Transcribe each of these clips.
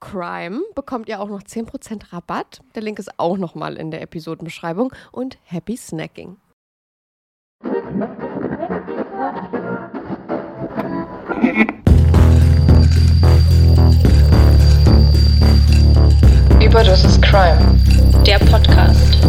CRIME bekommt ihr auch noch 10% Rabatt. Der Link ist auch nochmal in der Episodenbeschreibung. Und happy snacking. Überdosis Crime, der Podcast.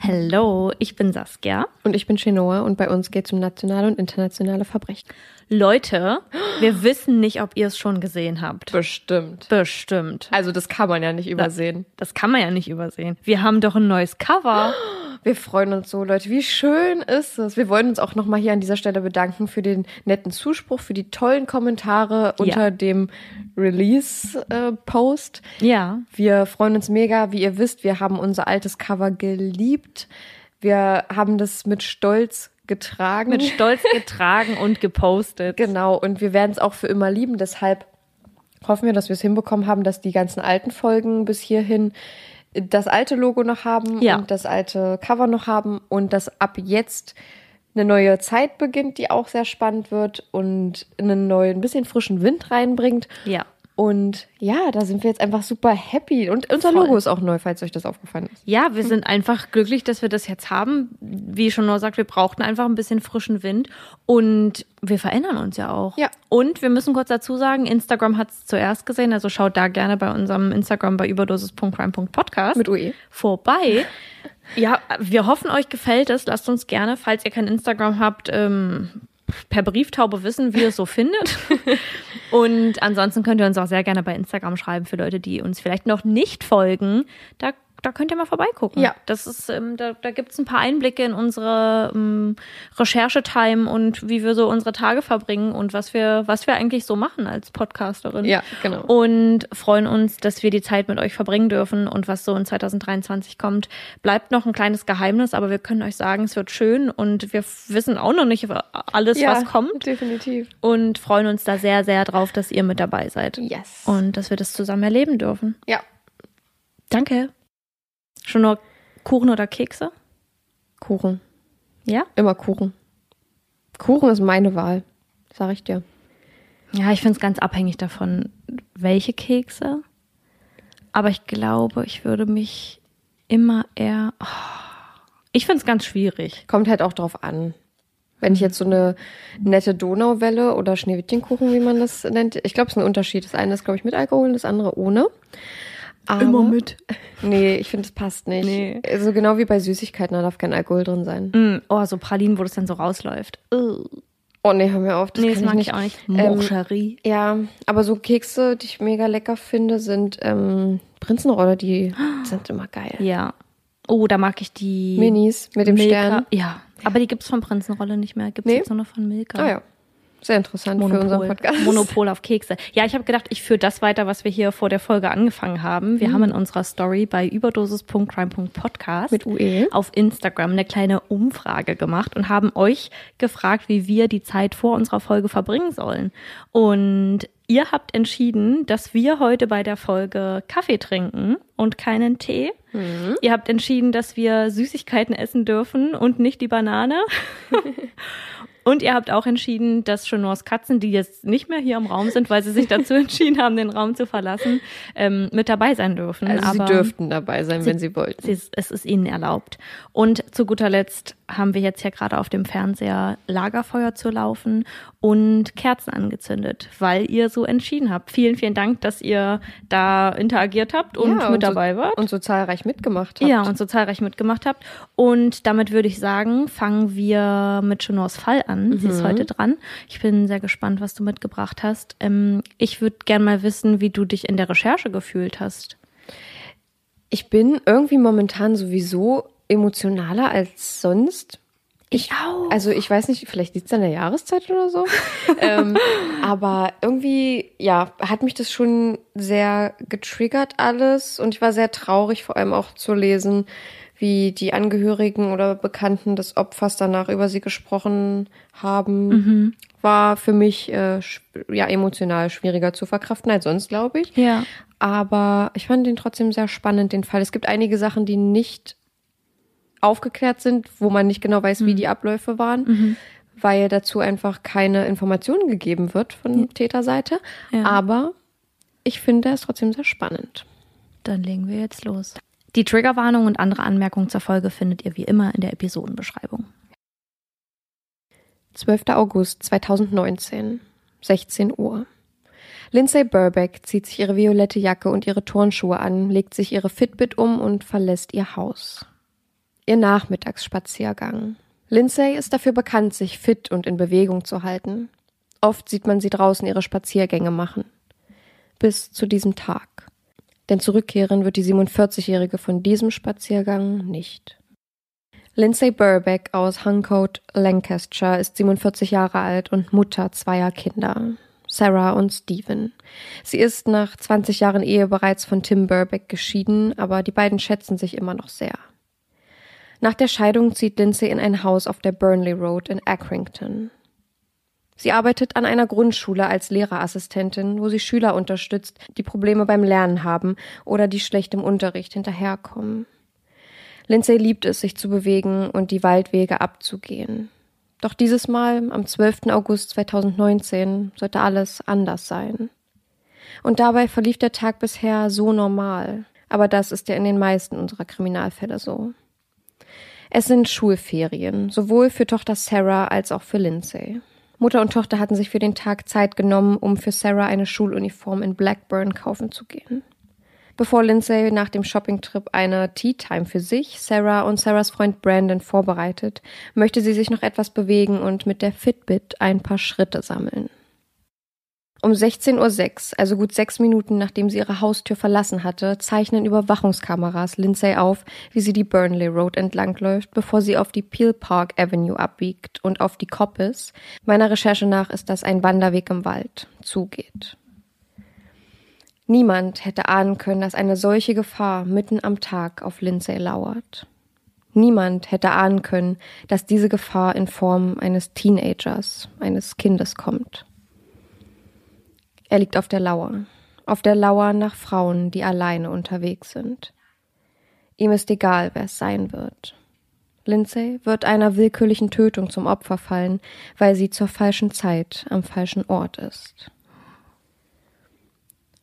Hallo, ich bin Saskia. Und ich bin Chenoa und bei uns geht es um nationale und internationale Verbrechen. Leute, wir wissen nicht, ob ihr es schon gesehen habt. Bestimmt. Bestimmt. Also das kann man ja nicht übersehen. Das kann man ja nicht übersehen. Wir haben doch ein neues Cover. Wir freuen uns so, Leute. Wie schön ist es? Wir wollen uns auch nochmal hier an dieser Stelle bedanken für den netten Zuspruch, für die tollen Kommentare unter dem Release-Post. Ja. wir freuen uns mega. Wie ihr wisst, wir haben unser altes Cover geliebt. Wir haben das mit Stolz getragen. Mit Stolz getragen und gepostet. Genau, und wir werden es auch für immer lieben. Deshalb hoffen wir, dass wir es hinbekommen haben, dass die ganzen alten Folgen bis hierhin das alte Logo noch haben Ja. und das alte Cover noch haben und dass ab jetzt eine neue Zeit beginnt, die auch sehr spannend wird und einen neuen, ein bisschen frischen Wind reinbringt. Ja. Und ja, da sind wir jetzt einfach super happy. Und unser Voll. Logo ist auch neu, falls euch das aufgefallen ist. Ja, wir sind einfach glücklich, dass wir das jetzt haben. Wie schon nur sagt, wir brauchten einfach ein bisschen frischen Wind und wir verändern uns ja auch. Ja. Und wir müssen kurz dazu sagen, Instagram hat es zuerst gesehen, also schaut da gerne bei unserem Instagram bei überdosis.crime.podcast Mit UE. vorbei. Ja, wir hoffen, euch gefällt es. Lasst uns gerne, falls ihr kein Instagram habt, ähm, per Brieftaube wissen, wie ihr es so findet. Und ansonsten könnt ihr uns auch sehr gerne bei Instagram schreiben für Leute, die uns vielleicht noch nicht folgen. Da, da könnt ihr mal vorbeigucken. Ja. Das ist, ähm, da, da gibt es ein paar Einblicke in unsere ähm, Recherchetime und wie wir so unsere Tage verbringen und was wir, was wir eigentlich so machen als Podcasterin. Ja, genau. Und freuen uns, dass wir die Zeit mit euch verbringen dürfen und was so in 2023 kommt. Bleibt noch ein kleines Geheimnis, aber wir können euch sagen, es wird schön und wir wissen auch noch nicht alles, ja, was kommt Definitiv. und freuen uns da sehr, sehr drauf, dass ihr mit dabei seid. Yes. Und dass wir das zusammen erleben dürfen. ja, Danke. Schon nur Kuchen oder Kekse? Kuchen. Ja? Immer Kuchen. Kuchen ist meine Wahl, sag ich dir. Ja, ich finde es ganz abhängig davon, welche Kekse. Aber ich glaube, ich würde mich immer eher. Oh, ich finde es ganz schwierig. Kommt halt auch drauf an. Wenn ich jetzt so eine nette Donauwelle oder Schneewittchenkuchen, wie man das nennt, ich glaube, es ist ein Unterschied. Das eine ist, glaube ich, mit Alkohol, das andere ohne. Aber, Nee, ich finde, es passt nicht. Nee. So genau wie bei Süßigkeiten, da darf kein Alkohol drin sein. Mm, oh, so Pralinen, wo das dann so rausläuft. Uh. Oh nee, hör mir auf. Das nee, das mag ich ich auch nicht. Ähm, Morcherie. Ja, aber so Kekse, die ich mega lecker finde, sind ähm, Prinzenrolle, die sind immer geil. ja. Oh, da mag ich die. Minis mit dem Milka. Stern. Ja, aber die gibt es von Prinzenrolle nicht mehr. Gibt es Nee. jetzt nur noch von Milka. Ah ja, sehr interessant für unseren Podcast. Monopol auf Kekse. Ja, ich habe gedacht, ich führe das weiter, was wir hier vor der Folge angefangen haben. Mhm. Wir haben in unserer Story bei überdosis.crime.podcast Mit UE. auf Instagram eine kleine Umfrage gemacht und haben euch gefragt, wie wir die Zeit vor unserer Folge verbringen sollen. Und ihr habt entschieden, dass wir heute bei der Folge Kaffee trinken und keinen Tee. Mhm. Ihr habt entschieden, dass wir Süßigkeiten essen dürfen und nicht die Banane. Und ihr habt auch entschieden, dass Chenors Katzen, die jetzt nicht mehr hier im Raum sind, weil sie sich dazu entschieden haben, den Raum zu verlassen, ähm, mit dabei sein dürfen. Also sie Aber dürften dabei sein, wenn sie wollten. sie, es ist ihnen erlaubt. Und zu guter Letzt haben wir jetzt ja gerade auf dem Fernseher Lagerfeuer zu laufen und Kerzen angezündet, weil ihr so entschieden habt. Vielen, vielen Dank, dass ihr da interagiert habt und Ja, mit so, dabei wart. Und so zahlreich mitgemacht habt. Ja, und so zahlreich mitgemacht habt. Und damit würde ich sagen, fangen wir mit Chenors Fall an. Sie ist heute dran. Ich bin sehr gespannt, was du mitgebracht hast. Ähm, ich würde gern mal wissen, wie du dich in der Recherche gefühlt hast. Ich bin irgendwie momentan sowieso emotionaler als sonst. Ich auch. Also ich weiß nicht, vielleicht liegt es an der Jahreszeit oder so. ähm, aber irgendwie, ja, hat mich das schon sehr getriggert alles. Und ich war sehr traurig, vor allem auch zu lesen, wie die Angehörigen oder Bekannten des Opfers danach über sie gesprochen haben. War für mich äh, ja emotional schwieriger zu verkraften als sonst, glaube ich. Ja. Aber ich fand den trotzdem sehr spannend, den Fall. Es gibt einige Sachen, die nicht aufgeklärt sind, wo man nicht genau weiß, wie die Abläufe waren, weil dazu einfach keine Informationen gegeben wird von Täterseite. Ja. Aber ich finde es trotzdem sehr spannend. Dann legen wir jetzt los. Die Triggerwarnung und andere Anmerkungen zur Folge findet ihr wie immer in der Episodenbeschreibung. 12. August 2019, 16 Uhr. Lindsay Burbeck zieht sich ihre violette Jacke und ihre Turnschuhe an, legt sich ihre Fitbit um und verlässt ihr Haus. Ihr Nachmittagsspaziergang. Lindsay ist dafür bekannt, sich fit und in Bewegung zu halten. Oft sieht man sie draußen ihre Spaziergänge machen. Bis zu diesem Tag. Denn zurückkehren wird die 47-Jährige von diesem Spaziergang nicht. Lindsay Burbeck aus Huncote, Lancashire ist 47 Jahre alt und Mutter zweier Kinder, Sarah und Stephen. Sie ist nach 20 Jahren Ehe bereits von Tim Burbeck geschieden, aber die beiden schätzen sich immer noch sehr. Nach der Scheidung zieht Lindsay in ein Haus auf der Burnley Road in Accrington. Sie arbeitet an einer Grundschule als Lehrerassistentin, wo sie Schüler unterstützt, die Probleme beim Lernen haben oder die schlecht im Unterricht hinterherkommen. Lindsay liebt es, sich zu bewegen und die Waldwege abzugehen. Doch dieses Mal, am 12. August 2019, sollte alles anders sein. Und dabei verlief der Tag bisher so normal. Aber das ist ja in den meisten unserer Kriminalfälle so. Es sind Schulferien, sowohl für Tochter Sarah als auch für Lindsay. Mutter und Tochter hatten sich für den Tag Zeit genommen, um für Sarah eine Schuluniform in Blackburn kaufen zu gehen. Bevor Lindsay nach dem Shoppingtrip eine Tea Time für sich, Sarah und Sarahs Freund Brandon vorbereitet, möchte sie sich noch etwas bewegen und mit der Fitbit ein paar Schritte sammeln. Um 16.06 Uhr, also gut sechs Minuten nachdem sie ihre Haustür verlassen hatte, zeichnen Überwachungskameras Lindsay auf, wie sie die Burnley Road entlangläuft, bevor sie auf die Peel Park Avenue abbiegt und auf die Coppice, meiner Recherche nach ist das ein Wanderweg im Wald, zugeht. Niemand hätte ahnen können, dass eine solche Gefahr mitten am Tag auf Lindsay lauert. Niemand hätte ahnen können, dass diese Gefahr in Form eines Teenagers, eines Kindes kommt. Er liegt auf der Lauer, auf der Lauer nach Frauen, die alleine unterwegs sind. Ihm ist egal, wer es sein wird. Lindsay wird einer willkürlichen Tötung zum Opfer fallen, weil sie zur falschen Zeit am falschen Ort ist.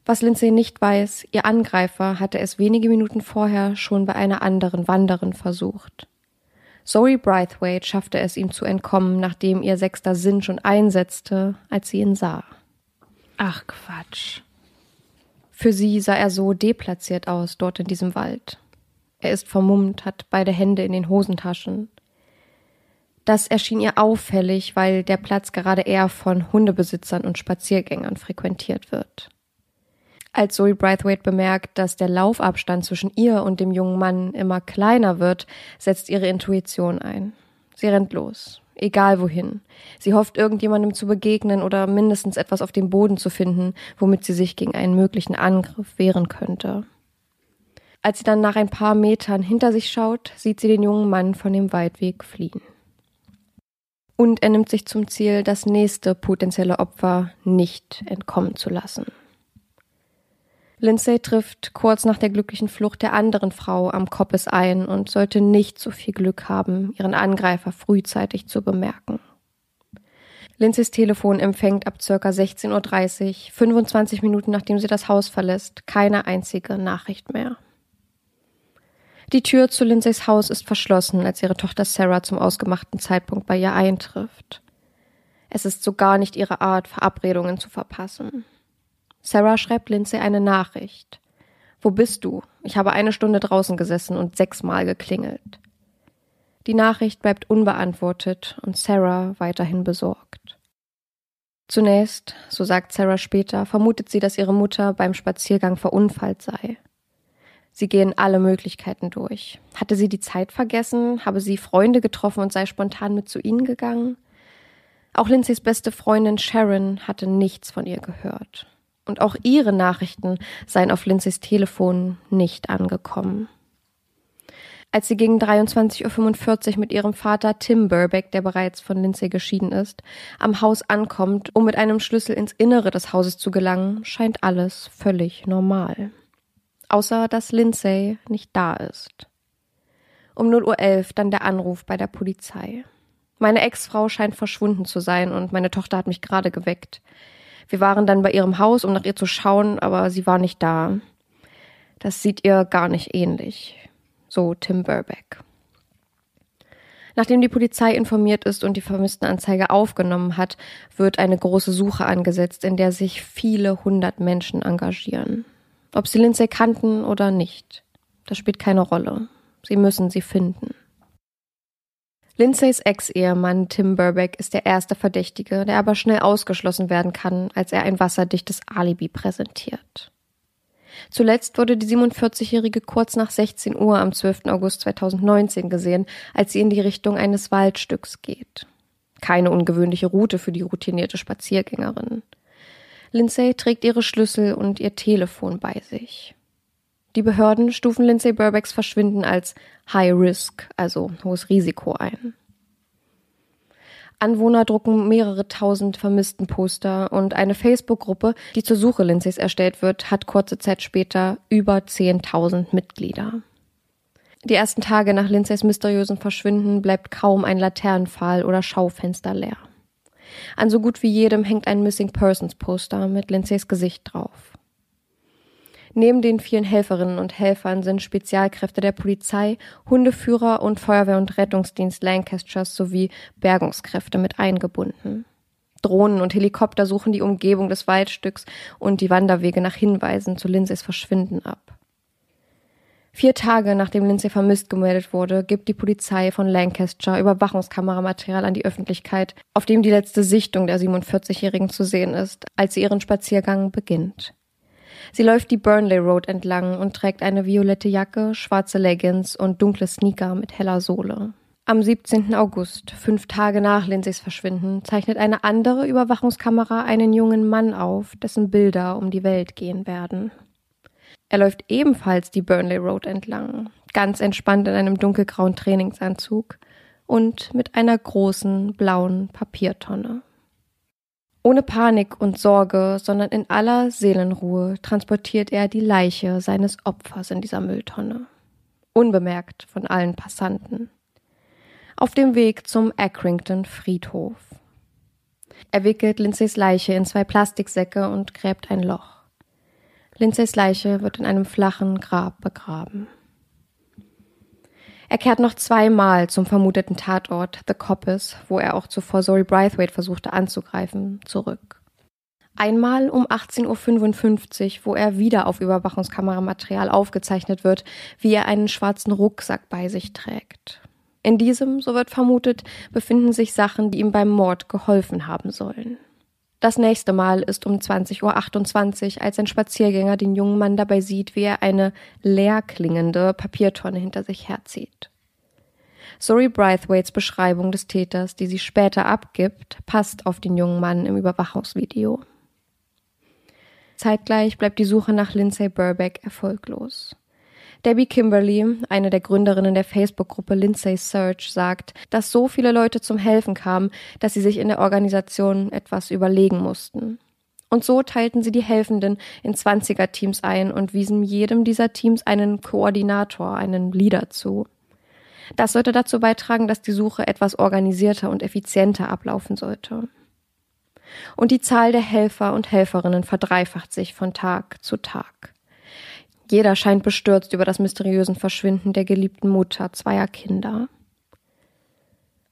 Was Lindsay nicht weiß, ihr Angreifer hatte es wenige Minuten vorher schon bei einer anderen Wanderin versucht. Zoe Braithwaite schaffte es ihm zu entkommen, nachdem ihr sechster Sinn schon einsetzte, als sie ihn sah. Ach Quatsch. Für sie sah er so deplatziert aus dort in diesem Wald. Er ist vermummt, hat beide Hände in den Hosentaschen. Das erschien ihr auffällig, weil der Platz gerade eher von Hundebesitzern und Spaziergängern frequentiert wird. Als Zoe Braithwaite bemerkt, dass der Laufabstand zwischen ihr und dem jungen Mann immer kleiner wird, setzt ihre Intuition ein. Sie rennt los egal wohin. Sie hofft, irgendjemandem zu begegnen oder mindestens etwas auf dem Boden zu finden, womit sie sich gegen einen möglichen Angriff wehren könnte. Als sie dann nach ein paar Metern hinter sich schaut, sieht sie den jungen Mann von dem Waldweg fliehen. Und er nimmt sich zum Ziel, das nächste potenzielle Opfer nicht entkommen zu lassen. Lindsay trifft kurz nach der glücklichen Flucht der anderen Frau am Koppes ein und sollte nicht so viel Glück haben, ihren Angreifer frühzeitig zu bemerken. Lindsays Telefon empfängt ab ca. 16.30 Uhr, 25 Minuten nachdem sie das Haus verlässt, keine einzige Nachricht mehr. Die Tür zu Lindsays Haus ist verschlossen, als ihre Tochter Sarah zum ausgemachten Zeitpunkt bei ihr eintrifft. Es ist so gar nicht ihre Art, Verabredungen zu verpassen. Sarah schreibt Lindsay eine Nachricht. Wo bist du? Ich habe eine Stunde draußen gesessen und sechsmal geklingelt. Die Nachricht bleibt unbeantwortet und Sarah weiterhin besorgt. Zunächst, so sagt Sarah später, vermutet sie, dass ihre Mutter beim Spaziergang verunfallt sei. Sie gehen alle Möglichkeiten durch. Hatte sie die Zeit vergessen? Habe sie Freunde getroffen und sei spontan mit zu ihnen gegangen? Auch Lindsays beste Freundin Sharon hatte nichts von ihr gehört und auch ihre Nachrichten seien auf Lindsays Telefon nicht angekommen. Als sie gegen 23.45 Uhr mit ihrem Vater Tim Burbeck, der bereits von Lindsay geschieden ist, am Haus ankommt, um mit einem Schlüssel ins Innere des Hauses zu gelangen, scheint alles völlig normal. Außer dass Lindsay nicht da ist. Um 0.11 Uhr dann der Anruf bei der Polizei. Meine Ex-Frau scheint verschwunden zu sein und meine Tochter hat mich gerade geweckt. Wir waren dann bei ihrem Haus, um nach ihr zu schauen, aber sie war nicht da. Das sieht ihr gar nicht ähnlich. So Tim Burbeck. Nachdem die Polizei informiert ist und die Vermisstenanzeige aufgenommen hat, wird eine große Suche angesetzt, in der sich viele hundert Menschen engagieren. Ob sie Lindsay kannten oder nicht, das spielt keine Rolle. Sie müssen sie finden. Lindsays Ex-Ehemann Tim Burbeck ist der erste Verdächtige, der aber schnell ausgeschlossen werden kann, als er ein wasserdichtes Alibi präsentiert. Zuletzt wurde die 47-Jährige kurz nach 16 Uhr am 12. August 2019 gesehen, als sie in die Richtung eines Waldstücks geht. Keine ungewöhnliche Route für die routinierte Spaziergängerin. Lindsay trägt ihre Schlüssel und ihr Telefon bei sich. Die Behörden stufen Lindsay Burbacks Verschwinden als High Risk, also hohes Risiko ein. Anwohner drucken mehrere tausend vermissten Poster und eine Facebook-Gruppe, die zur Suche Lindsays erstellt wird, hat kurze Zeit später über 10.000 Mitglieder. Die ersten Tage nach Lindsays mysteriösem Verschwinden bleibt kaum ein Laternenpfahl oder Schaufenster leer. An so gut wie jedem hängt ein Missing Persons Poster mit Lindsays Gesicht drauf. Neben den vielen Helferinnen und Helfern sind Spezialkräfte der Polizei, Hundeführer und Feuerwehr- und Rettungsdienst Lancasters sowie Bergungskräfte mit eingebunden. Drohnen und Helikopter suchen die Umgebung des Waldstücks und die Wanderwege nach Hinweisen zu Lindsays Verschwinden ab. Vier Tage nachdem Lindsay vermisst gemeldet wurde, gibt die Polizei von Lancaster Überwachungskameramaterial an die Öffentlichkeit, auf dem die letzte Sichtung der 47-Jährigen zu sehen ist, als sie ihren Spaziergang beginnt. Sie läuft die Burnley Road entlang und trägt eine violette Jacke, schwarze Leggings und dunkle Sneaker mit heller Sohle. Am 17. August, fünf Tage nach Lindsays Verschwinden, zeichnet eine andere Überwachungskamera einen jungen Mann auf, dessen Bilder um die Welt gehen werden. Er läuft ebenfalls die Burnley Road entlang, ganz entspannt in einem dunkelgrauen Trainingsanzug und mit einer großen blauen Papiertonne. Ohne Panik und Sorge, sondern in aller Seelenruhe transportiert er die Leiche seines Opfers in dieser Mülltonne. Unbemerkt von allen Passanten. Auf dem Weg zum Accrington Friedhof. Er wickelt Lindsays Leiche in zwei Plastiksäcke und gräbt ein Loch. Lindsays Leiche wird in einem flachen Grab begraben. Er kehrt noch zweimal zum vermuteten Tatort The Coppice, wo er auch zuvor Zoe Braithwaite versuchte anzugreifen, zurück. Einmal um 18.55 Uhr, wo er wieder auf Überwachungskameramaterial aufgezeichnet wird, wie er einen schwarzen Rucksack bei sich trägt. In diesem, so wird vermutet, befinden sich Sachen, die ihm beim Mord geholfen haben sollen. Das nächste Mal ist um 20.28 Uhr, als ein Spaziergänger den jungen Mann dabei sieht, wie er eine leer klingende Papiertonne hinter sich herzieht. Sorry Braithwaites Beschreibung des Täters, die sie später abgibt, passt auf den jungen Mann im Überwachungsvideo. Zeitgleich bleibt die Suche nach Lindsay Burbeck erfolglos. Debbie Kimberly, eine der Gründerinnen der Facebook-Gruppe Lindsay Search, sagt, dass so viele Leute zum Helfen kamen, dass sie sich in der Organisation etwas überlegen mussten. Und so teilten sie die Helfenden in 20er-Teams ein und wiesen jedem dieser Teams einen Koordinator, einen Leader zu. Das sollte dazu beitragen, dass die Suche etwas organisierter und effizienter ablaufen sollte. Und die Zahl der Helfer und Helferinnen verdreifacht sich von Tag zu Tag. Jeder scheint bestürzt über das mysteriöse Verschwinden der geliebten Mutter zweier Kinder.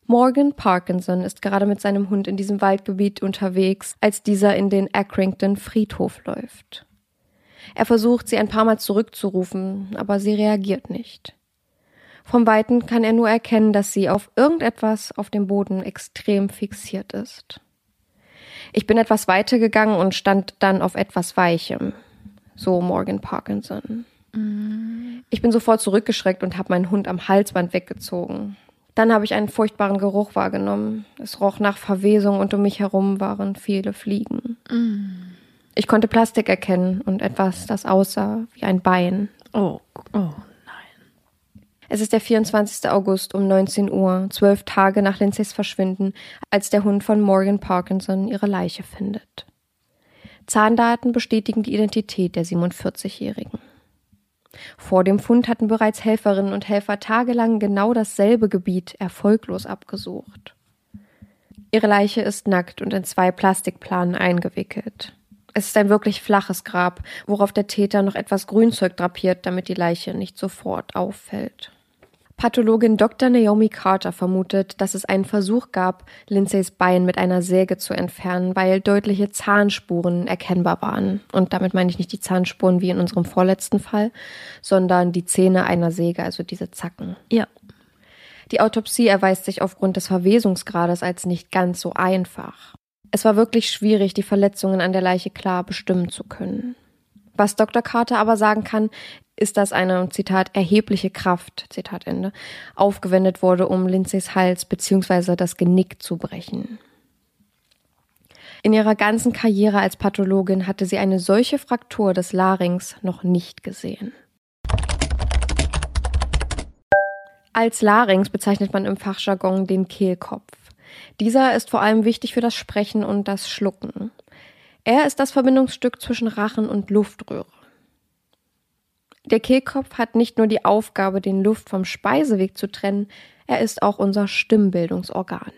Morgan Parkinson ist gerade mit seinem Hund in diesem Waldgebiet unterwegs, als dieser in den Accrington Friedhof läuft. Er versucht, sie ein paar Mal zurückzurufen, aber sie reagiert nicht. Vom Weiten kann er nur erkennen, dass sie auf irgendetwas auf dem Boden extrem fixiert ist. Ich bin etwas weiter gegangen und stand dann auf etwas Weichem so Morgan Parkinson. Ich bin sofort zurückgeschreckt und habe meinen Hund am Halsband weggezogen. Dann habe ich einen furchtbaren Geruch wahrgenommen. Es roch nach Verwesung und um mich herum waren viele Fliegen. Ich konnte Plastik erkennen und etwas, das aussah wie ein Bein. Oh, oh. Es ist der 24. August um 19 Uhr, zwölf Tage nach Lindsays Verschwinden, als der Hund von Morgan Parkinson ihre Leiche findet. Zahndaten bestätigen die Identität der 47-Jährigen. Vor dem Fund hatten bereits Helferinnen und Helfer tagelang genau dasselbe Gebiet erfolglos abgesucht. Ihre Leiche ist nackt und in zwei Plastikplanen eingewickelt. Es ist ein wirklich flaches Grab, worauf der Täter noch etwas Grünzeug drapiert, damit die Leiche nicht sofort auffällt. Pathologin Dr. Naomi Carter vermutet, dass es einen Versuch gab, Lindsays Bein mit einer Säge zu entfernen, weil deutliche Zahnspuren erkennbar waren. Und damit meine ich nicht die Zahnspuren wie in unserem vorletzten Fall, sondern die Zähne einer Säge, also diese Zacken. Ja. Die Autopsie erweist sich aufgrund des Verwesungsgrades als nicht ganz so einfach. Es war wirklich schwierig, die Verletzungen an der Leiche klar bestimmen zu können. Was Dr. Carter aber sagen kann, ist, dass eine, Zitat, erhebliche Kraft, Zitat Ende, aufgewendet wurde, um Lindsays Hals bzw. das Genick zu brechen. In ihrer ganzen Karriere als Pathologin hatte sie eine solche Fraktur des Larynx noch nicht gesehen. Als Larynx bezeichnet man im Fachjargon den Kehlkopf. Dieser ist vor allem wichtig für das Sprechen und das Schlucken. Er ist das Verbindungsstück zwischen Rachen und Luftröhre. Der Kehlkopf hat nicht nur die Aufgabe, den Luft vom Speiseweg zu trennen, er ist auch unser Stimmbildungsorgan.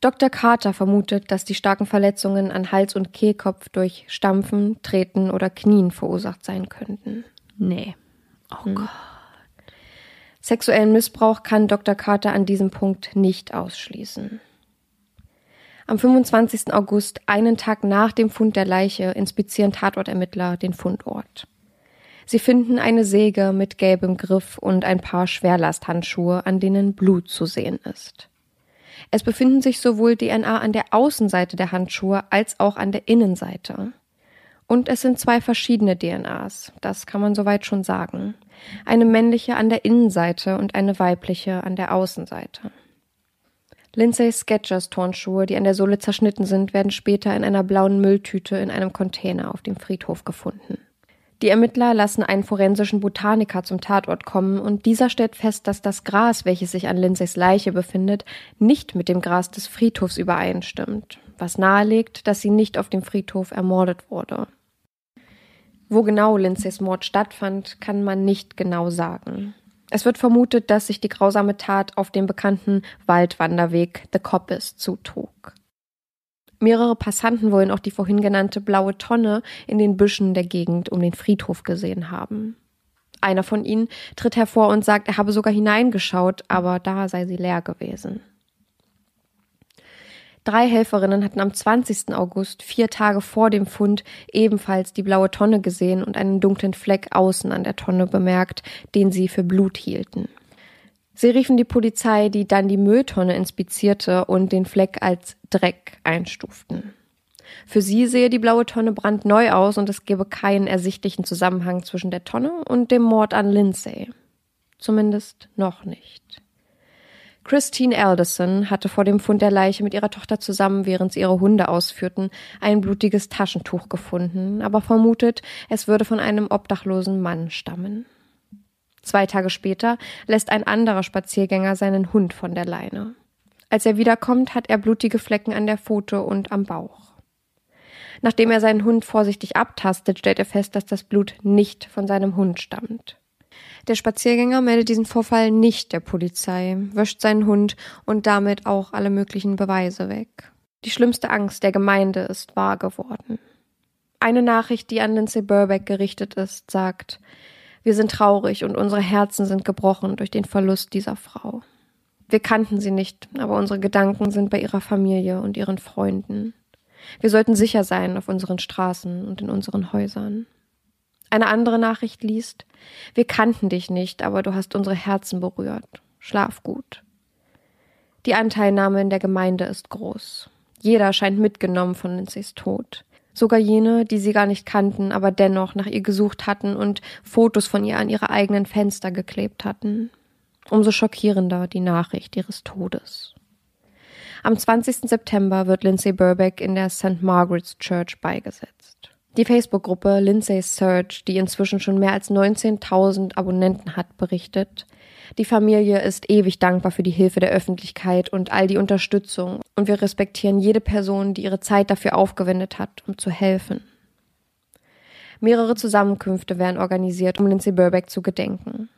Dr. Carter vermutet, dass die starken Verletzungen an Hals und Kehlkopf durch Stampfen, Treten oder Knien verursacht sein könnten. Nee. Oh hm. Gott. Sexuellen Missbrauch kann Dr. Carter an diesem Punkt nicht ausschließen. Am 25. August, einen Tag nach dem Fund der Leiche, inspizieren Tatortermittler den Fundort. Sie finden eine Säge mit gelbem Griff und ein paar Schwerlasthandschuhe, an denen Blut zu sehen ist. Es befinden sich sowohl DNA an der Außenseite der Handschuhe als auch an der Innenseite. Und es sind zwei verschiedene DNAs, das kann man soweit schon sagen. Eine männliche an der Innenseite und eine weibliche an der Außenseite. Lindsay Sketchers Turnschuhe, die an der Sohle zerschnitten sind, werden später in einer blauen Mülltüte in einem Container auf dem Friedhof gefunden. Die Ermittler lassen einen forensischen Botaniker zum Tatort kommen und dieser stellt fest, dass das Gras, welches sich an Lindsays Leiche befindet, nicht mit dem Gras des Friedhofs übereinstimmt, was nahelegt, dass sie nicht auf dem Friedhof ermordet wurde. Wo genau Lindsays Mord stattfand, kann man nicht genau sagen. Es wird vermutet, dass sich die grausame Tat auf dem bekannten Waldwanderweg The Coppice zutrug. Mehrere Passanten wollen auch die vorhin genannte blaue Tonne in den Büschen der Gegend um den Friedhof gesehen haben. Einer von ihnen tritt hervor und sagt, er habe sogar hineingeschaut, aber da sei sie leer gewesen. Drei Helferinnen hatten am 20. August, vier Tage vor dem Fund, ebenfalls die blaue Tonne gesehen und einen dunklen Fleck außen an der Tonne bemerkt, den sie für Blut hielten. Sie riefen die Polizei, die dann die Mülltonne inspizierte und den Fleck als Dreck einstuften. Für sie sehe die blaue Tonne brandneu aus und es gebe keinen ersichtlichen Zusammenhang zwischen der Tonne und dem Mord an Lindsay. Zumindest noch nicht. Christine Alderson hatte vor dem Fund der Leiche mit ihrer Tochter zusammen, während sie ihre Hunde ausführten, ein blutiges Taschentuch gefunden, aber vermutet, es würde von einem obdachlosen Mann stammen. Zwei Tage später lässt ein anderer Spaziergänger seinen Hund von der Leine. Als er wiederkommt, hat er blutige Flecken an der Pfote und am Bauch. Nachdem er seinen Hund vorsichtig abtastet, stellt er fest, dass das Blut nicht von seinem Hund stammt. Der Spaziergänger meldet diesen Vorfall nicht der Polizei, wäscht seinen Hund und damit auch alle möglichen Beweise weg. Die schlimmste Angst der Gemeinde ist wahr geworden. Eine Nachricht, die an Lindsay Burbeck gerichtet ist, sagt, wir sind traurig und unsere Herzen sind gebrochen durch den Verlust dieser Frau. Wir kannten sie nicht, aber unsere Gedanken sind bei ihrer Familie und ihren Freunden. Wir sollten sicher sein auf unseren Straßen und in unseren Häusern. Eine andere Nachricht liest, wir kannten dich nicht, aber du hast unsere Herzen berührt. Schlaf gut. Die Anteilnahme in der Gemeinde ist groß. Jeder scheint mitgenommen von Lindsays Tod. Sogar jene, die sie gar nicht kannten, aber dennoch nach ihr gesucht hatten und Fotos von ihr an ihre eigenen Fenster geklebt hatten. Umso schockierender die Nachricht ihres Todes. Am 20. September wird Lindsay Burbeck in der St. Margaret's Church beigesetzt. Die Facebook-Gruppe Lindsay's Search, die inzwischen schon mehr als 19.000 Abonnenten hat, berichtet, die Familie ist ewig dankbar für die Hilfe der Öffentlichkeit und all die Unterstützung, und wir respektieren jede Person, die ihre Zeit dafür aufgewendet hat, um zu helfen. Mehrere Zusammenkünfte werden organisiert, um Lindsay Burbeck zu gedenken.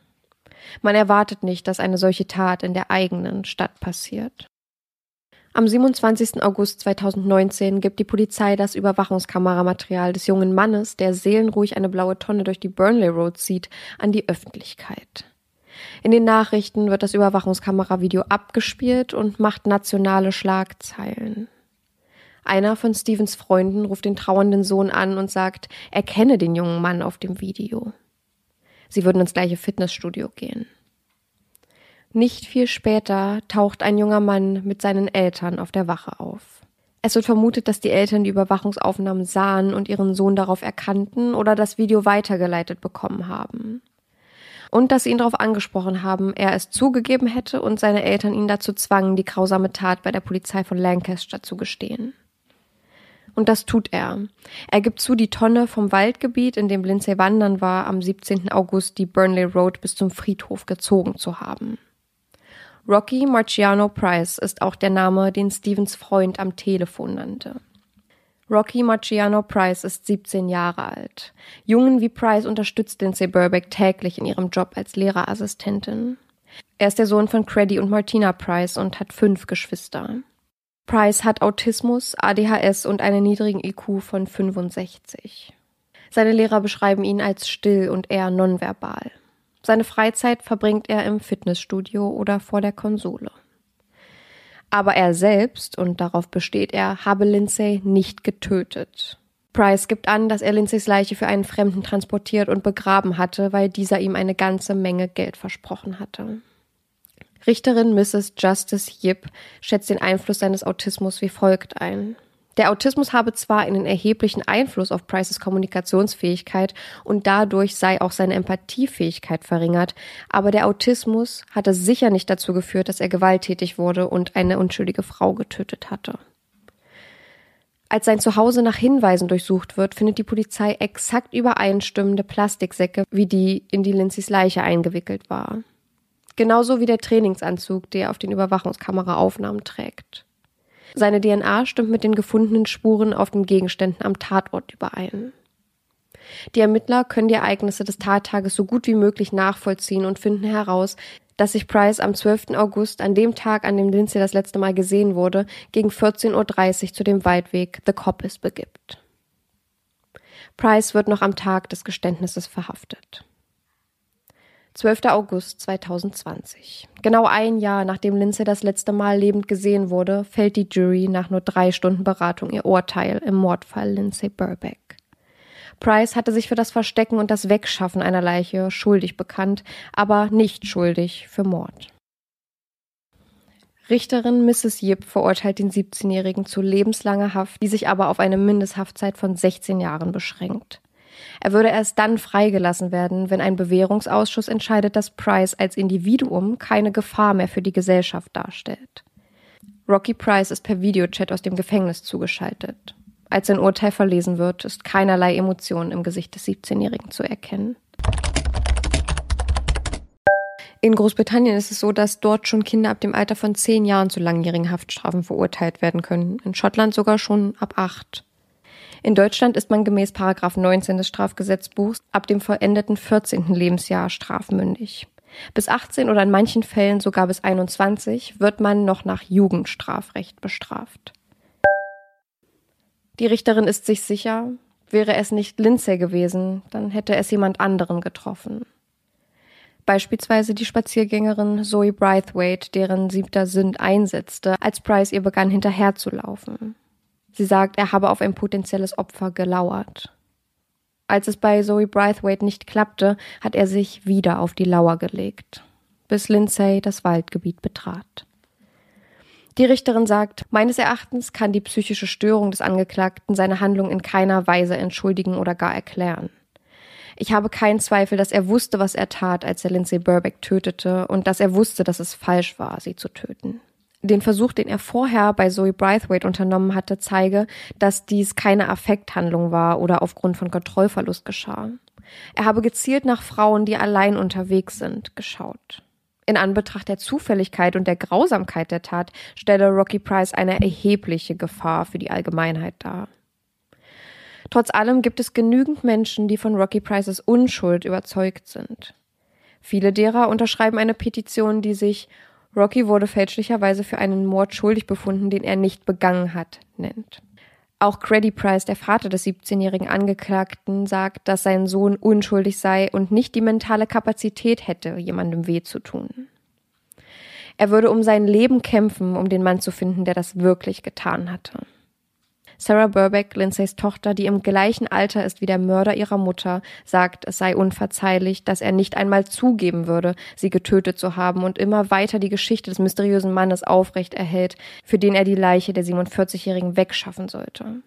Man erwartet nicht, dass eine solche Tat in der eigenen Stadt passiert. Am 27. August 2019 gibt die Polizei das Überwachungskameramaterial des jungen Mannes, der seelenruhig eine blaue Tonne durch die Burnley Road zieht, an die Öffentlichkeit. In den Nachrichten wird das Überwachungskameravideo abgespielt und macht nationale Schlagzeilen. Einer von Stevens Freunden ruft den trauernden Sohn an und sagt, er kenne den jungen Mann auf dem Video. Sie würden ins gleiche Fitnessstudio gehen. Nicht viel später taucht ein junger Mann mit seinen Eltern auf der Wache auf. Es wird vermutet, dass die Eltern die Überwachungsaufnahmen sahen und ihren Sohn darauf erkannten oder das Video weitergeleitet bekommen haben und dass sie ihn darauf angesprochen haben, er es zugegeben hätte und seine Eltern ihn dazu zwangen, die grausame Tat bei der Polizei von Lancaster zu gestehen. Und das tut er. Er gibt zu, die Tonne vom Waldgebiet, in dem Lindsay wandern war, am 17. August die Burnley Road bis zum Friedhof gezogen zu haben. Rocky Marciano Price ist auch der Name, den Stevens Freund am Telefon nannte. Rocky Marciano Price ist 17 Jahre alt. Jungen wie Price unterstützt Lindsay Burbeck täglich in ihrem Job als Lehrerassistentin. Er ist der Sohn von Creddy und Martina Price und hat fünf Geschwister. Price hat Autismus, ADHS und einen niedrigen IQ von 65. Seine Lehrer beschreiben ihn als still und eher nonverbal. Seine Freizeit verbringt er im Fitnessstudio oder vor der Konsole. Aber er selbst, und darauf besteht er, habe Lindsay nicht getötet. Price gibt an, dass er Lindsays Leiche für einen Fremden transportiert und begraben hatte, weil dieser ihm eine ganze Menge Geld versprochen hatte. Richterin Mrs. Justice Yip schätzt den Einfluss seines Autismus wie folgt ein. Der Autismus habe zwar einen erheblichen Einfluss auf Prices Kommunikationsfähigkeit und dadurch sei auch seine Empathiefähigkeit verringert, aber der Autismus hatte sicher nicht dazu geführt, dass er gewalttätig wurde und eine unschuldige Frau getötet hatte. Als sein Zuhause nach Hinweisen durchsucht wird, findet die Polizei exakt übereinstimmende Plastiksäcke, wie die in die Lindsays Leiche eingewickelt war. Genauso wie der Trainingsanzug, der auf den Überwachungskameraaufnahmen trägt. Seine DNA stimmt mit den gefundenen Spuren auf den Gegenständen am Tatort überein. Die Ermittler können die Ereignisse des Tattages so gut wie möglich nachvollziehen und finden heraus, dass sich Price am 12. August, an dem Tag, an dem Lindsay das letzte Mal gesehen wurde, gegen 14.30 Uhr zu dem Waldweg The Coppice begibt. Price wird noch am Tag des Geständnisses verhaftet. 12. August 2020. Genau ein Jahr nachdem Lindsay das letzte Mal lebend gesehen wurde, fällt die Jury nach nur drei Stunden Beratung ihr Urteil im Mordfall Lindsay Burbeck. Price hatte sich für das Verstecken und das Wegschaffen einer Leiche schuldig bekannt, aber nicht schuldig für Mord. Richterin Mrs. Yip verurteilt den 17-Jährigen zu lebenslanger Haft, die sich aber auf eine Mindesthaftzeit von 16 Jahren beschränkt. Er würde erst dann freigelassen werden, wenn ein Bewährungsausschuss entscheidet, dass Price als Individuum keine Gefahr mehr für die Gesellschaft darstellt. Rocky Price ist per Videochat aus dem Gefängnis zugeschaltet. Als sein Urteil verlesen wird, ist keinerlei Emotion im Gesicht des 17-Jährigen zu erkennen. In Großbritannien ist es so, dass dort schon Kinder ab dem Alter von zehn Jahren zu langjährigen Haftstrafen verurteilt werden können. In Schottland sogar schon ab acht. In Deutschland ist man gemäß Paragraph 19 des Strafgesetzbuchs ab dem vollendeten 14. Lebensjahr strafmündig. Bis 18 oder in manchen Fällen sogar bis 21 wird man noch nach Jugendstrafrecht bestraft. Die Richterin ist sich sicher, wäre es nicht Lindsay gewesen, dann hätte es jemand anderen getroffen. Beispielsweise die Spaziergängerin Zoe Braithwaite, deren siebter Sinn einsetzte, als Price ihr begann hinterherzulaufen. Sie sagt, er habe auf ein potenzielles Opfer gelauert. Als es bei Zoe Braithwaite nicht klappte, hat er sich wieder auf die Lauer gelegt, bis Lindsay das Waldgebiet betrat. Die Richterin sagt, meines Erachtens kann die psychische Störung des Angeklagten seine Handlung in keiner Weise entschuldigen oder gar erklären. Ich habe keinen Zweifel, dass er wusste, was er tat, als er Lindsay Burbeck tötete und dass er wusste, dass es falsch war, sie zu töten den Versuch, den er vorher bei Zoe Braithwaite unternommen hatte, zeige, dass dies keine Affekthandlung war oder aufgrund von Kontrollverlust geschah. Er habe gezielt nach Frauen, die allein unterwegs sind, geschaut. In Anbetracht der Zufälligkeit und der Grausamkeit der Tat stelle Rocky Price eine erhebliche Gefahr für die Allgemeinheit dar. Trotz allem gibt es genügend Menschen, die von Rocky Prices Unschuld überzeugt sind. Viele derer unterschreiben eine Petition, die sich Rocky wurde fälschlicherweise für einen Mord schuldig befunden, den er nicht begangen hat, nennt. Auch Creddy Price, der Vater des 17-jährigen Angeklagten, sagt, dass sein Sohn unschuldig sei und nicht die mentale Kapazität hätte, jemandem weh zu tun. Er würde um sein Leben kämpfen, um den Mann zu finden, der das wirklich getan hatte. Sarah Burbeck, Lindsays Tochter, die im gleichen Alter ist wie der Mörder ihrer Mutter, sagt, es sei unverzeihlich, dass er nicht einmal zugeben würde, sie getötet zu haben und immer weiter die Geschichte des mysteriösen Mannes aufrecht erhält, für den er die Leiche der 47-Jährigen wegschaffen sollte.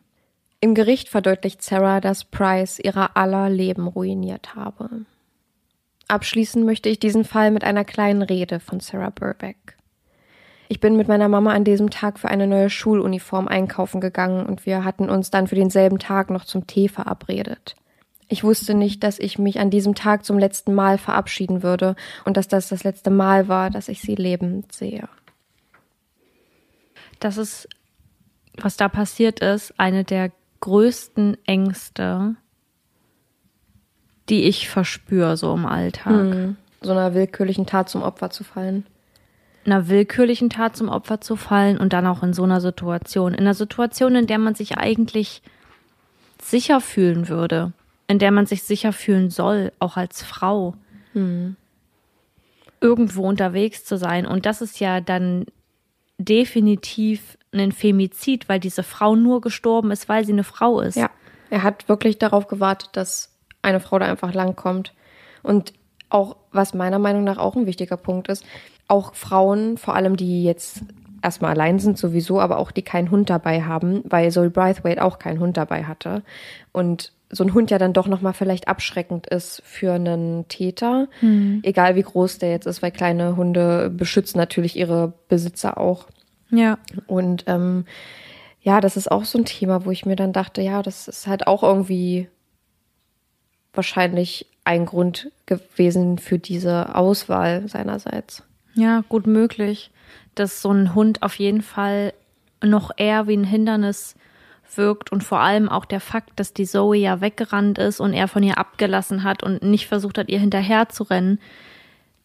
Im Gericht verdeutlicht Sarah, dass Price ihrer aller Leben ruiniert habe. Abschließen möchte ich diesen Fall mit einer kleinen Rede von Sarah Burbeck. Ich bin mit meiner Mama an diesem Tag für eine neue Schuluniform einkaufen gegangen und wir hatten uns dann für denselben Tag noch zum Tee verabredet. Ich wusste nicht, dass ich mich an diesem Tag zum letzten Mal verabschieden würde und dass das das letzte Mal war, dass ich sie lebend sehe. Das ist, was da passiert ist, eine der größten Ängste, die ich verspüre so im Alltag. Hm, so einer willkürlichen Tat zum Opfer zu fallen. Einer willkürlichen Tat zum Opfer zu fallen und dann auch in so einer Situation. In einer Situation, in der man sich eigentlich sicher fühlen würde, in der man sich sicher fühlen soll, auch als Frau, irgendwo unterwegs zu sein. Und das ist ja dann definitiv ein Femizid, weil diese Frau nur gestorben ist, weil sie eine Frau ist. Ja, er hat wirklich darauf gewartet, dass eine Frau da einfach langkommt. Und auch, was meiner Meinung nach auch ein wichtiger Punkt ist, auch Frauen, vor allem die jetzt erstmal allein sind sowieso, aber auch die keinen Hund dabei haben, weil Zoe Braithwaite auch keinen Hund dabei hatte. Und so ein Hund ja dann doch nochmal vielleicht abschreckend ist für einen Täter, egal wie groß der jetzt ist, weil kleine Hunde beschützen natürlich ihre Besitzer auch. Ja. Und ähm, ja, das ist auch so ein Thema, wo ich mir dann dachte, ja, das ist halt auch irgendwie wahrscheinlich ein Grund gewesen für diese Auswahl seinerseits. Ja, gut möglich, dass so ein Hund auf jeden Fall noch eher wie ein Hindernis wirkt und vor allem auch der Fakt, dass die Zoe ja weggerannt ist und er von ihr abgelassen hat und nicht versucht hat, ihr hinterher zu rennen,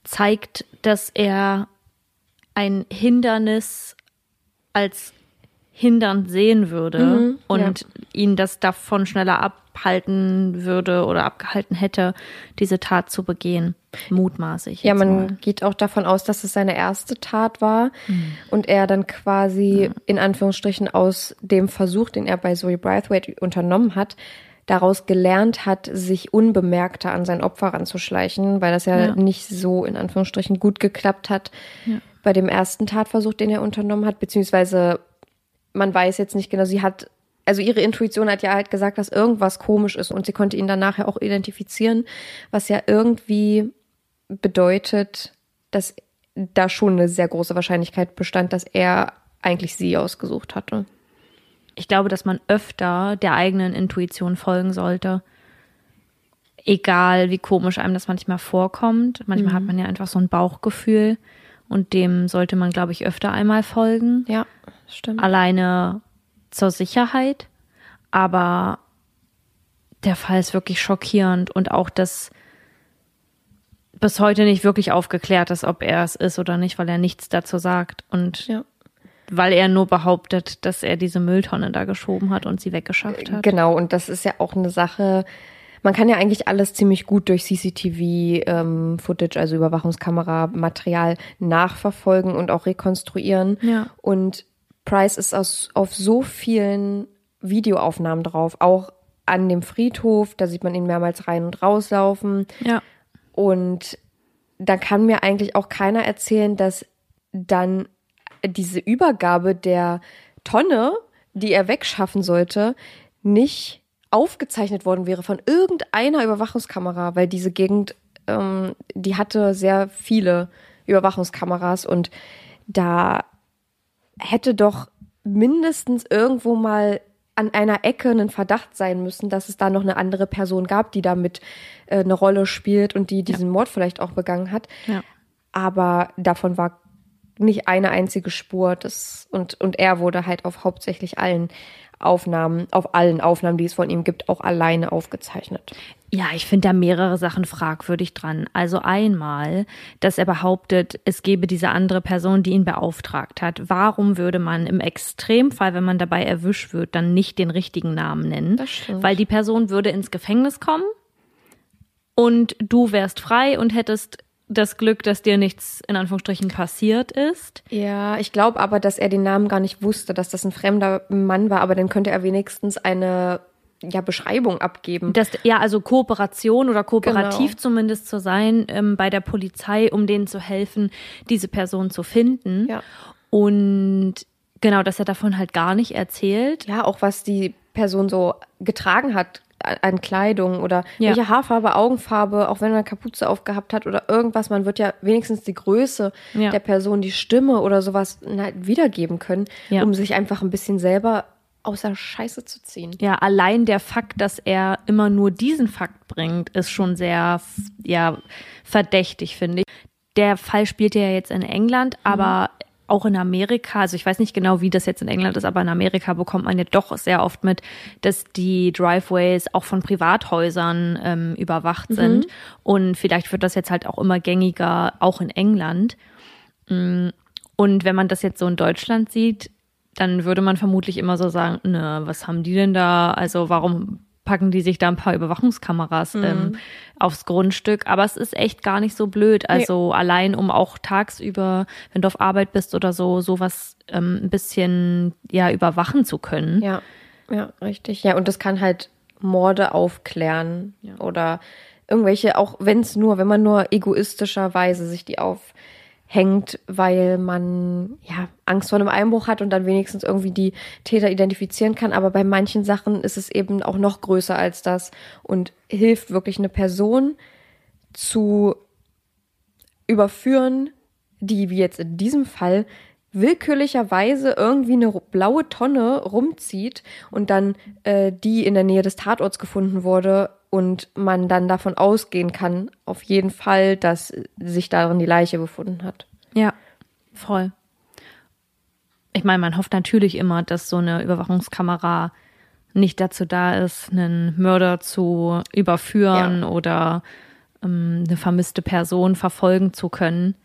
zeigt, dass er ein Hindernis als hindernd sehen würde und ihn das davon schneller abhalten würde oder abgehalten hätte, diese Tat zu begehen. Mutmaßig. Ja, man mal. geht auch davon aus, dass es seine erste Tat war und er dann quasi in Anführungsstrichen aus dem Versuch, den er bei Zoe Braithwaite unternommen hat, daraus gelernt hat, sich unbemerkter an sein Opfer ranzuschleichen, weil das ja, Ja. nicht so in Anführungsstrichen gut geklappt hat bei dem ersten Tatversuch, den er unternommen hat, beziehungsweise man weiß jetzt nicht genau, sie hat, also ihre Intuition hat ja halt gesagt, dass irgendwas komisch ist und sie konnte ihn dann nachher auch identifizieren, was ja irgendwie bedeutet, dass da schon eine sehr große Wahrscheinlichkeit bestand, dass er eigentlich sie ausgesucht hatte. ich glaube, dass man öfter der eigenen Intuition folgen sollte. Egal, wie komisch einem das manchmal vorkommt. Manchmal hat man ja einfach so ein Bauchgefühl und dem sollte man, glaube ich, öfter einmal folgen. Ja, stimmt. Alleine zur Sicherheit. Aber der Fall ist wirklich schockierend und auch das bis heute nicht wirklich aufgeklärt ist, ob er es ist oder nicht, weil er nichts dazu sagt und Ja. weil er nur behauptet, dass er diese Mülltonne da geschoben hat und sie weggeschafft hat. Genau, und das ist ja auch eine Sache. Man kann ja eigentlich alles ziemlich gut durch CCTV-Footage, also Überwachungskamera-Material, nachverfolgen und auch rekonstruieren. Ja. Und Price ist aus, auf so vielen Videoaufnahmen drauf, auch an dem Friedhof, da sieht man ihn mehrmals rein und rauslaufen. Ja. Und da kann mir eigentlich auch keiner erzählen, dass dann diese Übergabe der Tonne, die er wegschaffen sollte, nicht aufgezeichnet worden wäre von irgendeiner Überwachungskamera, weil diese Gegend, ähm, die hatte sehr viele Überwachungskameras und da hätte doch mindestens irgendwo mal an einer Ecke einen Verdacht sein müssen, dass es da noch eine andere Person gab, die damit äh, eine Rolle spielt und die diesen Mord vielleicht auch begangen hat. Ja. Aber davon war nicht eine einzige Spur. Das, und, und er wurde halt auf hauptsächlich allen Aufnahmen, auf allen Aufnahmen, die es von ihm gibt, auch alleine aufgezeichnet. Ja, ich finde da mehrere Sachen fragwürdig dran. Also einmal, dass er behauptet, es gebe diese andere Person, die ihn beauftragt hat. Warum würde man im Extremfall, wenn man dabei erwischt wird, dann nicht den richtigen Namen nennen? Das stimmt. Weil die Person würde ins Gefängnis kommen und du wärst frei und hättest das Glück, dass dir nichts in Anführungsstrichen passiert ist. Ja, ich glaube aber, dass er den Namen gar nicht wusste, dass das ein fremder Mann war, aber dann könnte er wenigstens eine ja, Beschreibung abgeben. Das, ja, also Kooperation oder kooperativ Genau. zumindest zu sein ähm, bei der Polizei, um denen zu helfen, diese Person zu finden. Ja. Und genau, dass er davon halt gar nicht erzählt. ja, auch was die Person so getragen hat an- Kleidung oder Ja. welche Haarfarbe, Augenfarbe, auch wenn man eine Kapuze aufgehabt hat oder irgendwas, man wird ja wenigstens die Größe Ja. der Person, die Stimme oder sowas na, wiedergeben können, Ja. um sich einfach ein bisschen selber aus der Scheiße zu ziehen. Ja, allein der Fakt, dass er immer nur diesen Fakt bringt, ist schon sehr, ja, verdächtig, finde ich. Der Fall spielt ja jetzt in England, aber auch in Amerika, also ich weiß nicht genau, wie das jetzt in England ist, aber in Amerika bekommt man ja doch sehr oft mit, dass die Driveways auch von Privathäusern ähm, überwacht sind. Und vielleicht wird das jetzt halt auch immer gängiger, auch in England. Und wenn man das jetzt so in Deutschland sieht, dann würde man vermutlich immer so sagen, ne, was haben die denn da? Also warum packen die sich da ein paar Überwachungskameras Mhm. ähm, aufs Grundstück? Aber es ist echt gar nicht so blöd. Also allein um auch tagsüber, wenn du auf Arbeit bist oder so, sowas ähm, ein bisschen ja überwachen zu können. Ja, ja, richtig. Ja, und das kann halt Morde aufklären oder irgendwelche, auch wenn es nur, wenn man nur egoistischerweise sich die aufhängt, weil man ja Angst vor einem Einbruch hat und dann wenigstens irgendwie die Täter identifizieren kann. Aber bei manchen Sachen ist es eben auch noch größer als das und hilft wirklich eine Person zu überführen, die wie jetzt in diesem Fall willkürlicherweise irgendwie eine blaue Tonne rumzieht und dann äh, die in der Nähe des Tatorts gefunden wurde und man dann davon ausgehen kann, auf jeden Fall, dass sich darin die Leiche befunden hat. Ja, voll. Ich meine, man hofft natürlich immer, dass so eine Überwachungskamera nicht dazu da ist, einen Mörder zu überführen Ja. oder ähm, eine vermisste Person verfolgen zu können.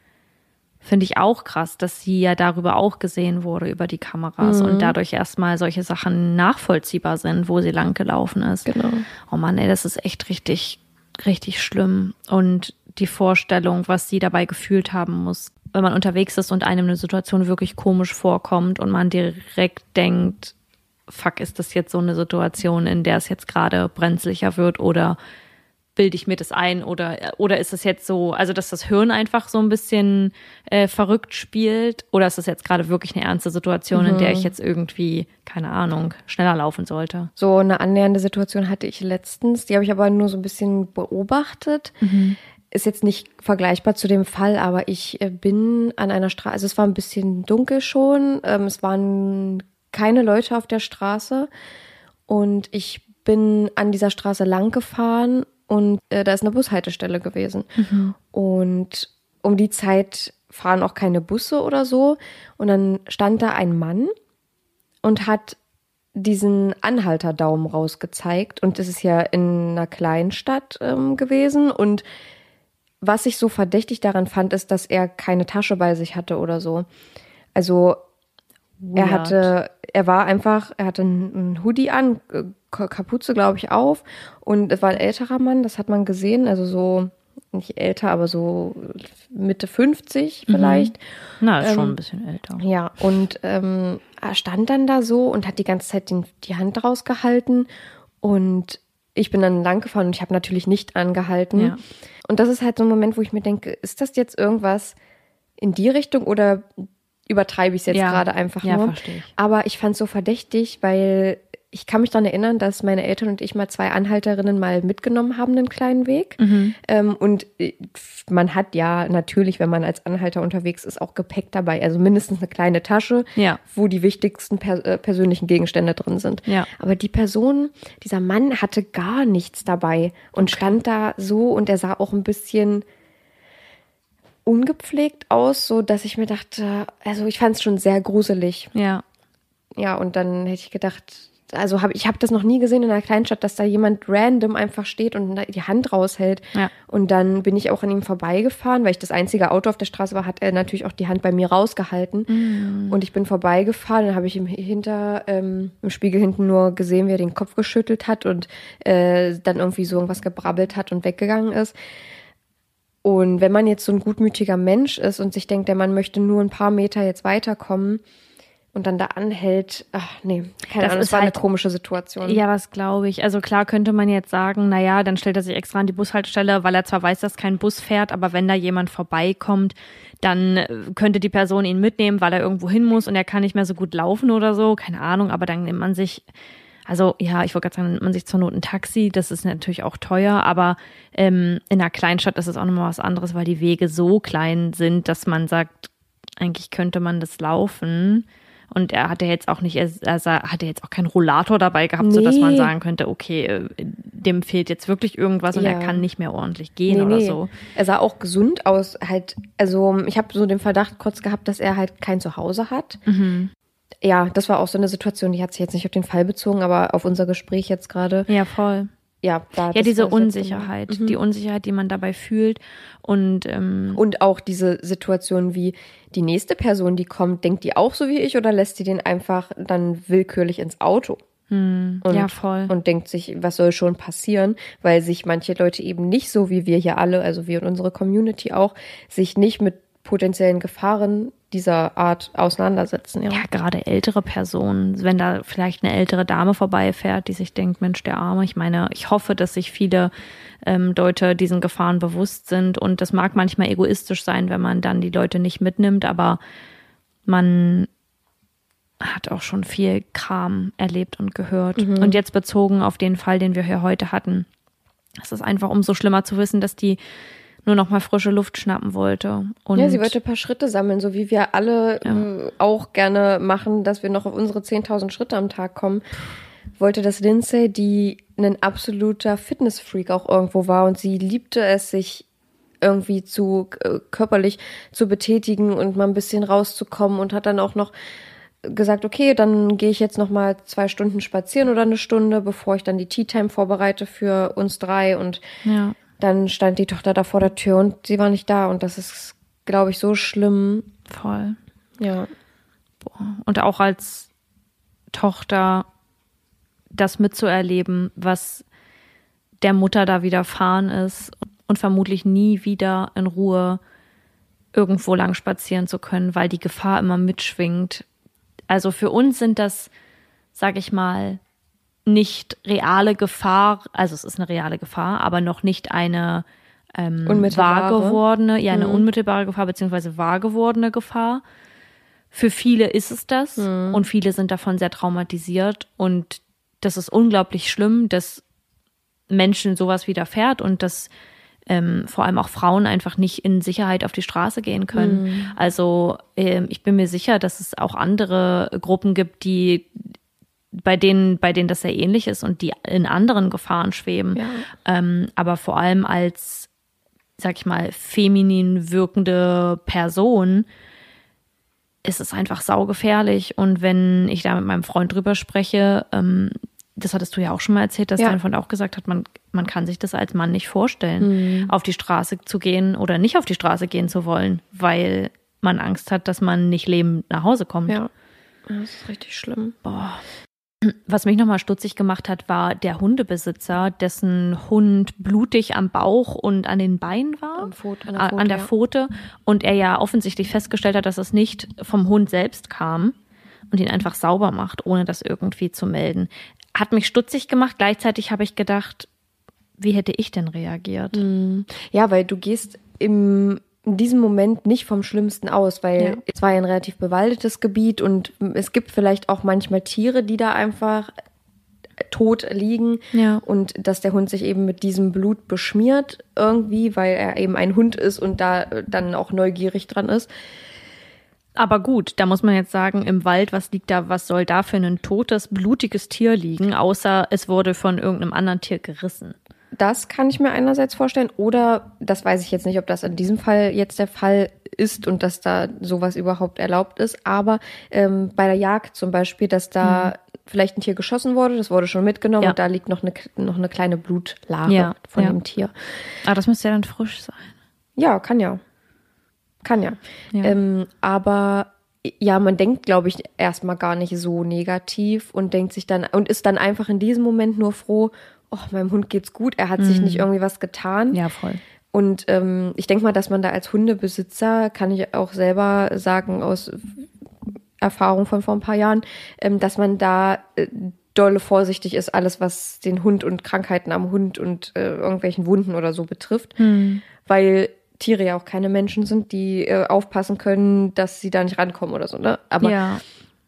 Finde ich auch krass, dass sie ja darüber auch gesehen wurde, über die Kameras Mhm. und dadurch erstmal solche Sachen nachvollziehbar sind, wo sie lang gelaufen ist. Genau. Oh Mann, ey, das ist echt richtig, richtig schlimm. Und die Vorstellung, was sie dabei gefühlt haben muss, wenn man unterwegs ist und einem eine Situation wirklich komisch vorkommt und man direkt denkt, fuck, ist das jetzt so eine Situation, in der es jetzt gerade brenzlicher wird oder bilde ich mir das ein oder oder ist es jetzt so, also dass das Hirn einfach so ein bisschen äh, verrückt spielt? Oder ist das jetzt gerade wirklich eine ernste Situation, in der ich jetzt irgendwie keine Ahnung schneller laufen sollte? So eine annähernde Situation hatte ich letztens, die habe ich aber nur so ein bisschen beobachtet. Ist jetzt nicht vergleichbar zu dem Fall, aber ich äh, bin an einer Straße, also es war ein bisschen dunkel schon, ähm, es waren keine Leute auf der Straße. Und ich bin an dieser Straße lang gefahren und äh, da ist eine Bushaltestelle gewesen. Und um die Zeit fahren auch keine Busse oder so. Und dann stand da ein Mann und hat diesen Anhalterdaumen rausgezeigt. Und das ist ja in einer Kleinstadt ähm, gewesen. Und was ich so verdächtig daran fand, ist, dass er keine Tasche bei sich hatte oder so. Also er Weird. hatte, er war einfach, er hatte einen Hoodie an, äh, Ka- Kapuze, glaube ich, auf. Und es war ein älterer Mann, das hat man gesehen, also so, nicht älter, aber so Mitte 50 vielleicht. Na, ist schon Ähm, ein bisschen älter. Ja, und ähm, er stand dann da so und hat die ganze Zeit den, die Hand rausgehalten. Und ich bin dann lang gefahren und ich habe natürlich nicht angehalten. Ja. Und das ist halt so ein Moment, wo ich mir denke, ist das jetzt irgendwas in die Richtung oder übertreibe ich es jetzt Ja. gerade einfach Ja, nur? verstehe ich. Aber ich fand es so verdächtig, weil ich kann mich daran erinnern, dass meine Eltern und ich mal zwei Anhalterinnen mal mitgenommen haben, einen kleinen Weg. Mhm. Ähm, und äh, man hat ja natürlich, wenn man als Anhalter unterwegs ist, auch Gepäck dabei. Also mindestens eine kleine Tasche, Ja. wo die wichtigsten per äh, persönlichen Gegenstände drin sind. Ja. Aber die Person, dieser Mann hatte gar nichts dabei und stand da so und er sah auch ein bisschen ungepflegt aus, so dass ich mir dachte, also ich fand es schon sehr gruselig. Ja. Ja, und dann hätte ich gedacht, also hab, ich habe das noch nie gesehen in einer Kleinstadt, dass da jemand random einfach steht und die Hand raushält. Ja. Und dann bin ich auch an ihm vorbeigefahren, weil ich das einzige Auto auf der Straße war, hat er natürlich auch die Hand bei mir rausgehalten. Und ich bin vorbeigefahren, dann habe ich ihm hinter, ähm, im Spiegel hinten nur gesehen, wie er den Kopf geschüttelt hat und äh, dann irgendwie so irgendwas gebrabbelt hat und weggegangen ist. Und wenn man jetzt so ein gutmütiger Mensch ist und sich denkt, der Mann möchte nur ein paar Meter jetzt weiterkommen und dann da anhält, ach nee, keine Das Ahnung, ist das war eine halt- komische Situation. Ja, was glaube ich. Also klar könnte man jetzt sagen, naja, dann stellt er sich extra an die Bushaltestelle, weil er zwar weiß, dass kein Bus fährt, aber wenn da jemand vorbeikommt, dann äh, könnte die Person ihn mitnehmen, weil er irgendwo hin muss und er kann nicht mehr so gut laufen oder so. Keine Ahnung, aber dann nimmt man sich, also ja, ich wollte gerade sagen, nimmt man sich zur Not ein Taxi, das ist natürlich auch teuer, aber ähm, in einer Kleinstadt ist es auch nochmal was anderes, weil die Wege so klein sind, dass man sagt, eigentlich könnte man das laufen. Und er hatte jetzt auch nicht, er, er sah- hatte jetzt auch keinen Rollator dabei gehabt, so dass man Nee. sagen könnte, okay, äh, dem fehlt jetzt wirklich irgendwas und Ja. er kann nicht mehr ordentlich gehen Nee, oder nee. so. Er sah auch gesund aus. Halt, also ich habe so den Verdacht kurz gehabt, dass er halt kein Zuhause hat. Mhm. Ja, das war auch so eine Situation, die hat sich jetzt nicht auf den Fall bezogen, aber auf unser Gespräch jetzt gerade. Ja, voll. ja, da Ja, diese. Unsicherheit, Mhm. die Unsicherheit, die man dabei fühlt. Und ähm, Und auch diese Situation wie die nächste Person, die kommt, denkt die auch so wie ich oder lässt die den einfach dann willkürlich ins Auto? und, ja, voll. Und denkt sich, was soll schon passieren, weil sich manche Leute eben nicht so wie wir hier alle, also wir und unsere Community auch, sich nicht mit potenziellen Gefahren dieser Art auseinandersetzen. Ja. ja, gerade ältere Personen, wenn da vielleicht eine ältere Dame vorbeifährt, die sich denkt, Mensch, der Arme. Ich meine, ich hoffe, dass sich viele ähm, Leute diesen Gefahren bewusst sind. Und das mag manchmal egoistisch sein, wenn man dann die Leute nicht mitnimmt, aber man hat auch schon viel Kram erlebt und gehört. Und jetzt bezogen auf den Fall, den wir hier heute hatten, es ist einfach umso schlimmer zu wissen, dass die nur noch mal frische Luft schnappen wollte. Und Ja, sie wollte ein paar Schritte sammeln, so wie wir alle äh, auch gerne machen, dass wir noch auf unsere 10.000 Schritte am Tag kommen. Wollte das Lindsay, die ein absoluter Fitnessfreak auch irgendwo war und sie liebte es, sich irgendwie zu äh, körperlich zu betätigen und mal ein bisschen rauszukommen und hat dann auch noch gesagt, okay, dann gehe ich jetzt noch mal zwei Stunden spazieren oder eine Stunde, bevor ich dann die Tea Time vorbereite für uns drei und ja. Dann stand die Tochter da vor der Tür und sie war nicht da und das ist, glaube ich, so schlimm. voll. Ja. und auch als Tochter das mitzuerleben, was der Mutter da widerfahren ist und vermutlich nie wieder in Ruhe irgendwo lang spazieren zu können, weil die Gefahr immer mitschwingt. Also für uns sind das, sag ich mal, nicht reale Gefahr, also es ist eine reale Gefahr, aber noch nicht eine ähm, wahr gewordene, ja, eine unmittelbare Gefahr, beziehungsweise wahr gewordene Gefahr. Für viele ist es das und viele sind davon sehr traumatisiert und das ist unglaublich schlimm, dass Menschen sowas widerfährt und dass ähm, vor allem auch Frauen einfach nicht in Sicherheit auf die Straße gehen können. Also ähm, ich bin mir sicher, dass es auch andere Gruppen gibt, die bei denen, bei denen das sehr ähnlich ist und die in anderen Gefahren schweben. Ähm, aber vor allem als, sag ich mal, feminin wirkende Person ist es einfach saugefährlich. Und wenn ich da mit meinem Freund drüber spreche, ähm, das hattest du ja auch schon mal erzählt, dass Ja. dein Freund auch gesagt hat, man, man kann sich das als Mann nicht vorstellen, auf die Straße zu gehen oder nicht auf die Straße gehen zu wollen, weil man Angst hat, dass man nicht lebend nach Hause kommt. Ja. Das ist richtig schlimm. Was mich nochmal stutzig gemacht hat, war der Hundebesitzer, dessen Hund blutig am Bauch und an den Beinen war. Pfote- an der A- Pfote, an der ja. Pfote. Und er ja offensichtlich festgestellt hat, dass es nicht vom Hund selbst kam und ihn einfach sauber macht, ohne das irgendwie zu melden. Hat mich stutzig gemacht. Gleichzeitig habe ich gedacht, wie hätte ich denn reagiert? Ja, weil du gehst im, in diesem Moment nicht vom Schlimmsten aus, weil Ja. es war ja ein relativ bewaldetes Gebiet und es gibt vielleicht auch manchmal Tiere, die da einfach tot liegen Ja. und dass der Hund sich eben mit diesem Blut beschmiert irgendwie, weil er eben ein Hund ist und da äh, dann auch neugierig dran ist. Aber gut, da muss man jetzt sagen, im Wald, was liegt da, was soll da für ein totes, blutiges Tier liegen, außer es wurde von irgendeinem anderen Tier gerissen. Das kann ich mir einerseits vorstellen. Oder, das weiß ich jetzt nicht, ob das in diesem Fall jetzt der Fall ist und dass da sowas überhaupt erlaubt ist. Aber ähm, bei der Jagd zum Beispiel, dass da vielleicht ein Tier geschossen wurde, das wurde schon mitgenommen Ja. und da liegt noch eine, noch eine kleine Blutlage Ja, von ja. dem Tier. Aber das müsste ja dann frisch sein. Ja, kann ja. Kann ja. Ja. Ähm, aber ja, man denkt, glaube ich, erstmal gar nicht so negativ und denkt sich dann und ist dann einfach in diesem Moment nur froh, oh, meinem Hund geht's gut, er hat sich nicht irgendwie was getan. Mhm. Ja, voll. Und ähm, ich denke mal, dass man da als Hundebesitzer, kann ich auch selber sagen aus Erfahrung von vor ein paar Jahren, ähm, dass man da äh, dolle vorsichtig ist, alles was den Hund und Krankheiten am Hund und äh, irgendwelchen Wunden oder so betrifft, weil Tiere ja auch keine Menschen sind, die äh, aufpassen können, dass sie da nicht rankommen oder so. Ne? Aber ja.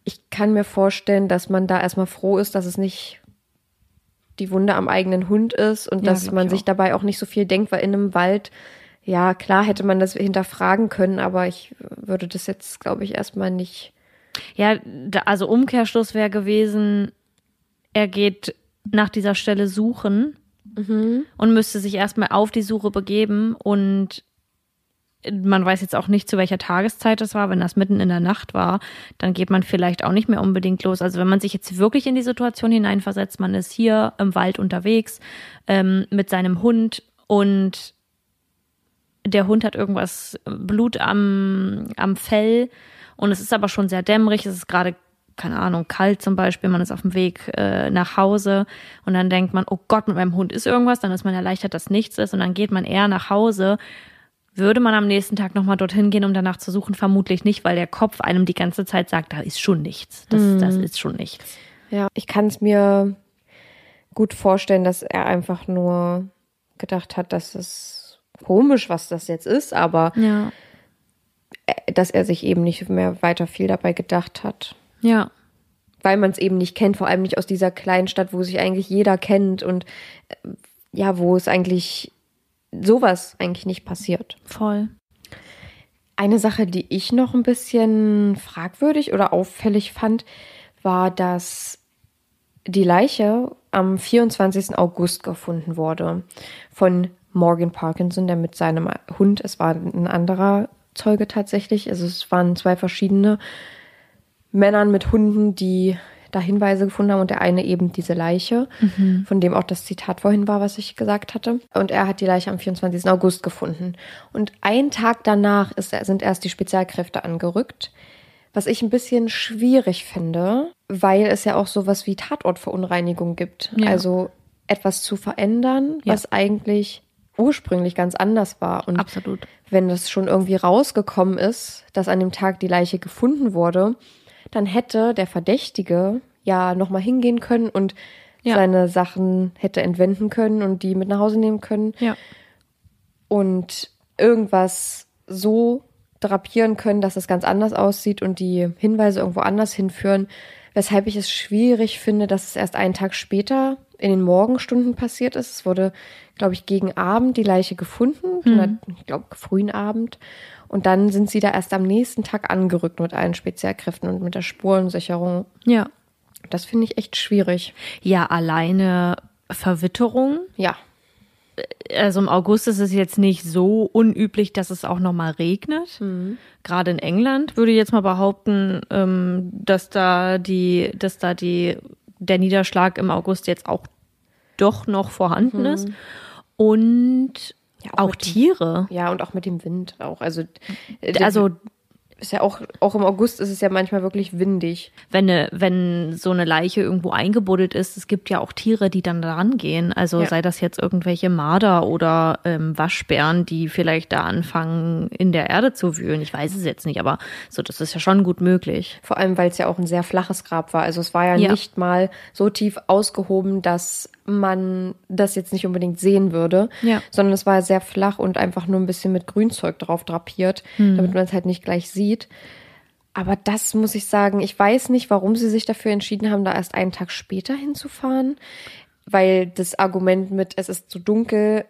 ich kann mir vorstellen, dass man da erstmal froh ist, dass es nicht die Wunde am eigenen Hund ist und Ja, dass man ich sich auch. dabei auch nicht so viel denkt, weil in einem Wald, ja, klar hätte man das hinterfragen können, aber ich würde das jetzt, glaube ich, erstmal nicht. Ja, da, also Umkehrschluss wäre gewesen, er geht nach dieser Stelle suchen und müsste sich erstmal auf die Suche begeben und man weiß jetzt auch nicht, zu welcher Tageszeit es war. Wenn das mitten in der Nacht war, dann geht man vielleicht auch nicht mehr unbedingt los. Also wenn man sich jetzt wirklich in die Situation hineinversetzt, man ist hier im Wald unterwegs ähm, mit seinem Hund und der Hund hat irgendwas Blut am, am Fell und es ist aber schon sehr dämmerig. Es ist gerade keine Ahnung, kalt zum Beispiel, man ist auf dem Weg äh, nach Hause und dann denkt man, oh Gott, mit meinem Hund ist irgendwas, dann ist man erleichtert, dass nichts ist und dann geht man eher nach Hause. Würde man am nächsten Tag nochmal dorthin gehen, um danach zu suchen? Vermutlich nicht, weil der Kopf einem die ganze Zeit sagt, da ist schon nichts. Das, Mhm. das ist schon nichts. Ja, ich kann es mir gut vorstellen, dass er einfach nur gedacht hat, dass es komisch, was das jetzt ist, aber Ja. dass er sich eben nicht mehr weiter viel dabei gedacht hat. Ja. Weil man es eben nicht kennt, vor allem nicht aus dieser kleinen Stadt, wo sich eigentlich jeder kennt und äh, ja, wo es eigentlich sowas eigentlich nicht passiert. Voll. Eine Sache, die ich noch ein bisschen fragwürdig oder auffällig fand, war, dass die Leiche am 24. August gefunden wurde von Morgan Parkinson, der mit seinem Hund, es war ein anderer Zeuge tatsächlich, also es waren zwei verschiedene Männern mit Hunden, die da Hinweise gefunden haben und der eine eben diese Leiche, von dem auch das Zitat vorhin war, was ich gesagt hatte. Und er hat die Leiche am 24. August gefunden. Und einen Tag danach ist, sind erst die Spezialkräfte angerückt, was ich ein bisschen schwierig finde, weil es ja auch sowas wie Tatortverunreinigung gibt. Ja. Also etwas zu verändern, Ja. was eigentlich ursprünglich ganz anders war. Und Absolut. wenn das schon irgendwie rausgekommen ist, dass an dem Tag die Leiche gefunden wurde, dann hätte der Verdächtige ja nochmal hingehen können und Ja. seine Sachen hätte entwenden können und die mit nach Hause nehmen können Ja. und irgendwas so drapieren können, dass es ganz anders aussieht und die Hinweise irgendwo anders hinführen, weshalb ich es schwierig finde, dass es erst einen Tag später in den Morgenstunden passiert ist. Es wurde, glaube ich, gegen Abend die Leiche gefunden, Mhm. ich glaube frühen Abend. Und dann sind sie da erst am nächsten Tag angerückt mit allen Spezialkräften und mit der Spurensicherung. Ja. Das finde ich echt schwierig. Ja, alleine Verwitterung. Ja, Also im August ist es jetzt nicht so unüblich, dass es auch nochmal regnet. Gerade in England würde ich jetzt mal behaupten, ähm, dass da die, dass da die, der Niederschlag im August jetzt auch doch noch vorhanden ist. Und Ja, auch auch, mit dem- Tiere. ja und auch mit dem Wind auch. Also, äh, Also ist ja auch, auch im August ist es ja manchmal wirklich windig. wenn, ne, wenn so eine Leiche irgendwo eingebuddelt ist, es gibt ja auch Tiere, die dann da rangehen. Also Ja. sei das jetzt irgendwelche Marder oder ähm, Waschbären, die vielleicht da anfangen, in der Erde zu wühlen. Ich weiß es jetzt nicht, aber so, das ist ja schon gut möglich. Vor allem, weil es ja auch ein sehr flaches Grab war. Also es war ja, Ja. nicht mal so tief ausgehoben, dass man das jetzt nicht unbedingt sehen würde, Ja. sondern es war sehr flach und einfach nur ein bisschen mit Grünzeug drauf drapiert, damit man es halt nicht gleich sieht. Aber das muss ich sagen, ich weiß nicht, warum sie sich dafür entschieden haben, da erst einen Tag später hinzufahren, weil das Argument mit es ist zu dunkel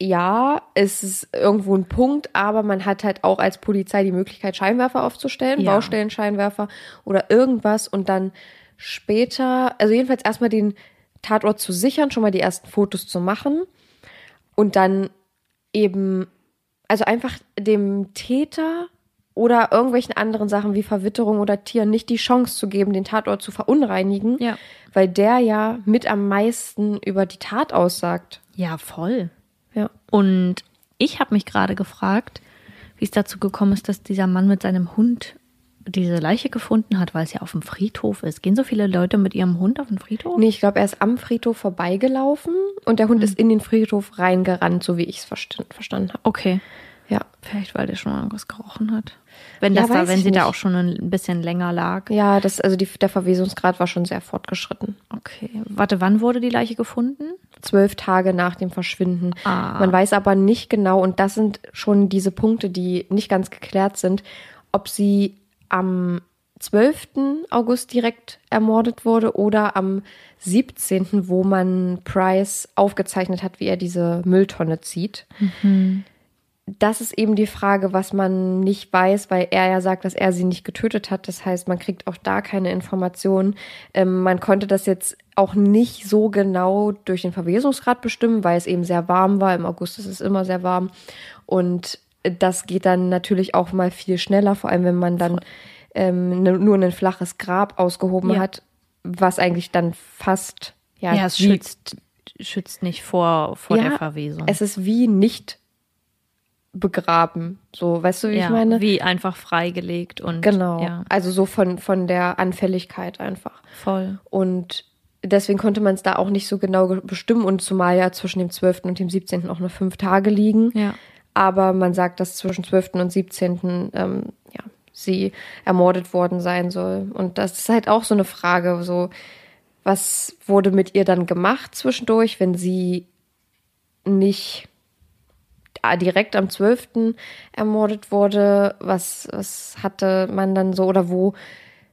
ja, es ist irgendwo ein Punkt, aber man hat halt auch als Polizei die Möglichkeit, Scheinwerfer aufzustellen, Ja. Baustellenscheinwerfer oder irgendwas und dann später, also jedenfalls erstmal den Tatort zu sichern, schon mal die ersten Fotos zu machen und dann eben, also einfach dem Täter oder irgendwelchen anderen Sachen wie Verwitterung oder Tieren nicht die Chance zu geben, den Tatort zu verunreinigen, Ja. weil der ja mit am meisten über die Tat aussagt. Ja, voll. Ja. Und ich habe mich gerade gefragt, wie es dazu gekommen ist, dass dieser Mann mit seinem Hund diese Leiche gefunden hat, weil es ja auf dem Friedhof ist. Gehen so viele Leute mit ihrem Hund auf den Friedhof? Nee, ich glaube, er ist am Friedhof vorbeigelaufen und der Hund Mhm. ist in den Friedhof reingerannt, so wie ich es verstand, verstanden habe. Okay. Ja. Vielleicht, weil der schon mal irgendwas gerochen hat. Wenn Ja, das da, weiß wenn sie da nicht. auch schon ein bisschen länger lag. Ja, das, also die, der Verwesungsgrad war schon sehr fortgeschritten. Okay. Warte, wann wurde die Leiche gefunden? Zwölf Tage nach dem Verschwinden. Ah. Man weiß aber nicht genau, und das sind schon diese Punkte, die nicht ganz geklärt sind, ob sie am 12. August direkt ermordet wurde oder am 17., wo man Price aufgezeichnet hat, wie er diese Mülltonne zieht. Das ist eben die Frage, was man nicht weiß, weil er ja sagt, dass er sie nicht getötet hat. Das heißt, man kriegt auch da keine Informationen. Ähm, man konnte das jetzt auch nicht so genau durch den Verwesungsgrad bestimmen, weil es eben sehr warm war. Im August ist es immer sehr warm. Und das geht dann natürlich auch mal viel schneller, vor allem wenn man dann ähm, ne, nur ein flaches Grab ausgehoben Ja. hat, was eigentlich dann fast ja, Ja, es wie- schützt, schützt nicht vor, vor Ja, der Verwesung. Es ist wie nicht begraben. So, weißt du, wie ja, ich meine? Wie einfach freigelegt und genau. ja, Also so von, von der Anfälligkeit einfach. voll. Und deswegen konnte man es da auch nicht so genau ge- bestimmen und zumal ja zwischen dem 12. und dem 17. auch nur fünf Tage liegen. Ja. Aber man sagt, dass zwischen 12. und 17. Ähm, ja, sie ermordet worden sein soll. Und das ist halt auch so eine Frage, so, was wurde mit ihr dann gemacht zwischendurch, wenn sie nicht ah, direkt am 12. ermordet wurde? Was, was hatte man dann so oder wo,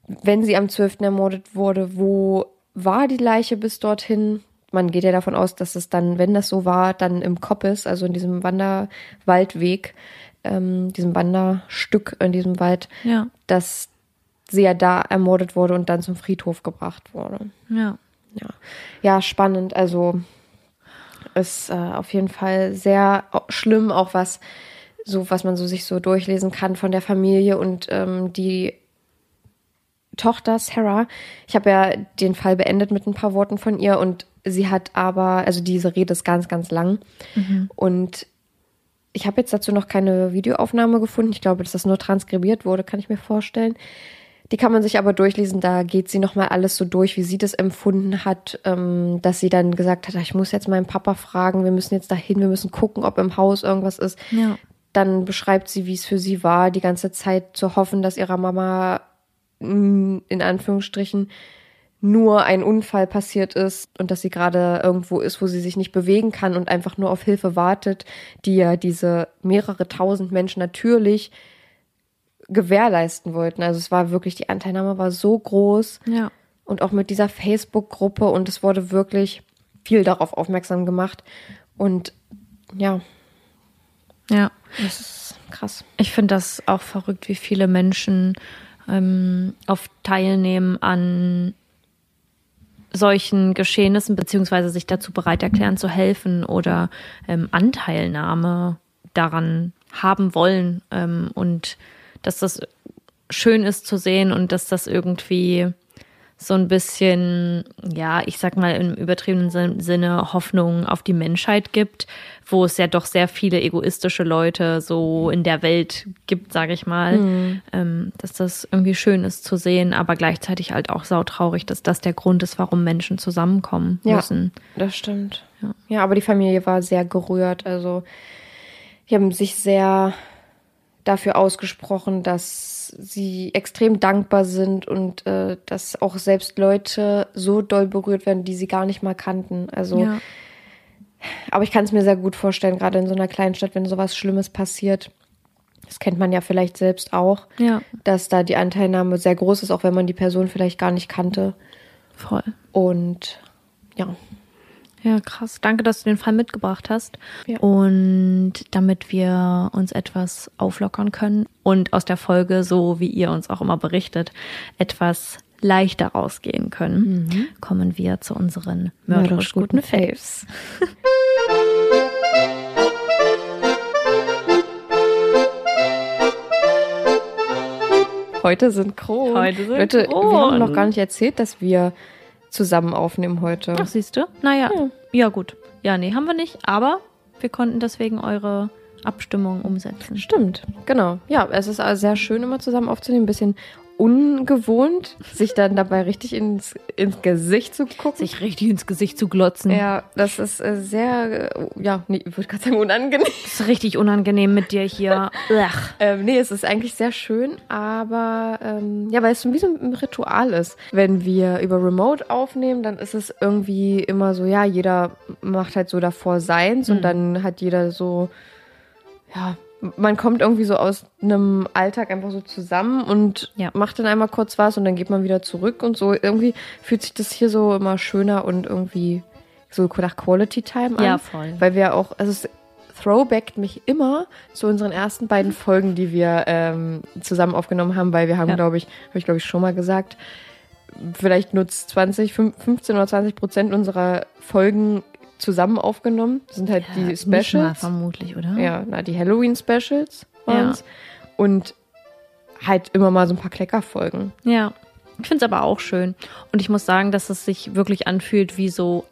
wenn sie am 12. ermordet wurde, wo war die Leiche bis dorthin? Man geht ja davon aus, dass es dann, wenn das so war, dann im Koppes, also in diesem Wanderwaldweg, ähm, diesem Wanderstück in diesem Wald, Ja, dass sie ja da ermordet wurde und dann zum Friedhof gebracht wurde. ja. Ja, ja spannend. Also ist äh, auf jeden Fall sehr schlimm, auch was so, was man so sich so durchlesen kann von der Familie und ähm, die Tochter Sarah. Ich habe ja den Fall beendet mit ein paar Worten von ihr und sie hat aber, also diese Rede ist ganz, ganz lang und ich habe jetzt dazu noch keine Videoaufnahme gefunden. Ich glaube, dass das nur transkribiert wurde, kann ich mir vorstellen. Die kann man sich aber durchlesen. Da geht sie nochmal alles so durch, wie sie das empfunden hat, ähm, dass sie dann gesagt hat, "Ah, ich muss jetzt meinen Papa fragen, wir müssen jetzt dahin, wir müssen gucken, ob im Haus irgendwas ist. Ja. Dann beschreibt sie, wie es für sie war, die ganze Zeit zu hoffen, dass ihrer Mama mh, in Anführungsstrichen nur ein Unfall passiert ist und dass sie gerade irgendwo ist, wo sie sich nicht bewegen kann und einfach nur auf Hilfe wartet, die ja diese mehrere tausend Menschen natürlich gewährleisten wollten. Also es war wirklich, die Anteilnahme war so groß Ja. und auch mit dieser Facebook-Gruppe und es wurde wirklich viel darauf aufmerksam gemacht und ja, Ja. das ist krass. Ich finde das auch verrückt, wie viele Menschen ähm, oft teilnehmen an solchen Geschehnissen, beziehungsweise sich dazu bereit erklären zu helfen oder ähm, Anteilnahme daran haben wollen ähm, und dass das schön ist zu sehen und dass das irgendwie so ein bisschen, ja, ich sag mal im übertriebenen Sin- Sinne Hoffnung auf die Menschheit gibt, wo es ja doch sehr viele egoistische Leute so in der Welt gibt, sage ich mal, ähm, dass das irgendwie schön ist zu sehen, aber gleichzeitig halt auch sautraurig, dass das der Grund ist, warum Menschen zusammenkommen Ja. müssen. Das stimmt. Ja. aber die Familie war sehr gerührt. Also, die haben sich sehr dafür ausgesprochen, dass sie extrem dankbar sind und äh, dass auch selbst Leute so doll berührt werden, die sie gar nicht mal kannten. Also, Ja. aber ich kann es mir sehr gut vorstellen, gerade in so einer kleinen Stadt, wenn sowas Schlimmes passiert. Das kennt man ja vielleicht selbst auch, Ja, dass da die Anteilnahme sehr groß ist, auch wenn man die Person vielleicht gar nicht kannte. voll. Und ja, Ja, krass. Danke, dass du den Fall mitgebracht hast. Ja. Und damit wir uns etwas auflockern können und aus der Folge, so wie ihr uns auch immer berichtet, etwas leichter rausgehen können, kommen wir zu unseren mörderisch guten Faves. Heute synchron. Heute Leute, wir synchron. haben noch gar nicht erzählt, dass wir zusammen aufnehmen heute. Ach, siehst du? Naja, ja. gut. Ja, nee, haben wir nicht, aber wir konnten deswegen eure Abstimmung umsetzen. Stimmt, genau. Ja, es ist also sehr schön, immer zusammen aufzunehmen. Ein bisschen ungewohnt, sich dann dabei richtig ins, ins Gesicht zu gucken. Sich richtig ins Gesicht zu glotzen. ja, das ist äh, sehr, äh, ja, nee, ich würde gerade sagen unangenehm. Das ist richtig unangenehm mit dir hier. Ähm, nee, es ist eigentlich sehr schön, aber ähm, ja, weil es so wie so ein Ritual ist. Wenn wir über Remote aufnehmen, dann ist es irgendwie immer so, ja, jeder macht halt so davor seins Mhm. und dann hat jeder so, ja, man kommt irgendwie so aus einem Alltag einfach so zusammen und Ja. macht dann einmal kurz was und dann geht man wieder zurück und so. Irgendwie fühlt sich das hier so immer schöner und irgendwie so nach Quality Time an. Ja, voll. Weil wir auch, also es throwbackt mich immer zu unseren ersten beiden Folgen, die wir ähm, zusammen aufgenommen haben, weil wir haben, Ja. glaube ich, habe ich glaube ich schon mal gesagt, vielleicht nutzt 20, fün- 15 oder 20 Prozent unserer Folgen zusammen aufgenommen. Das sind halt die Nicht mal Specials. vermutlich, oder? Ja, na, die Halloween-Specials Ja. waren's. Und halt immer mal so ein paar Kleckerfolgen. Ja, ich finde es aber auch schön. Und ich muss sagen, dass es sich wirklich anfühlt wie so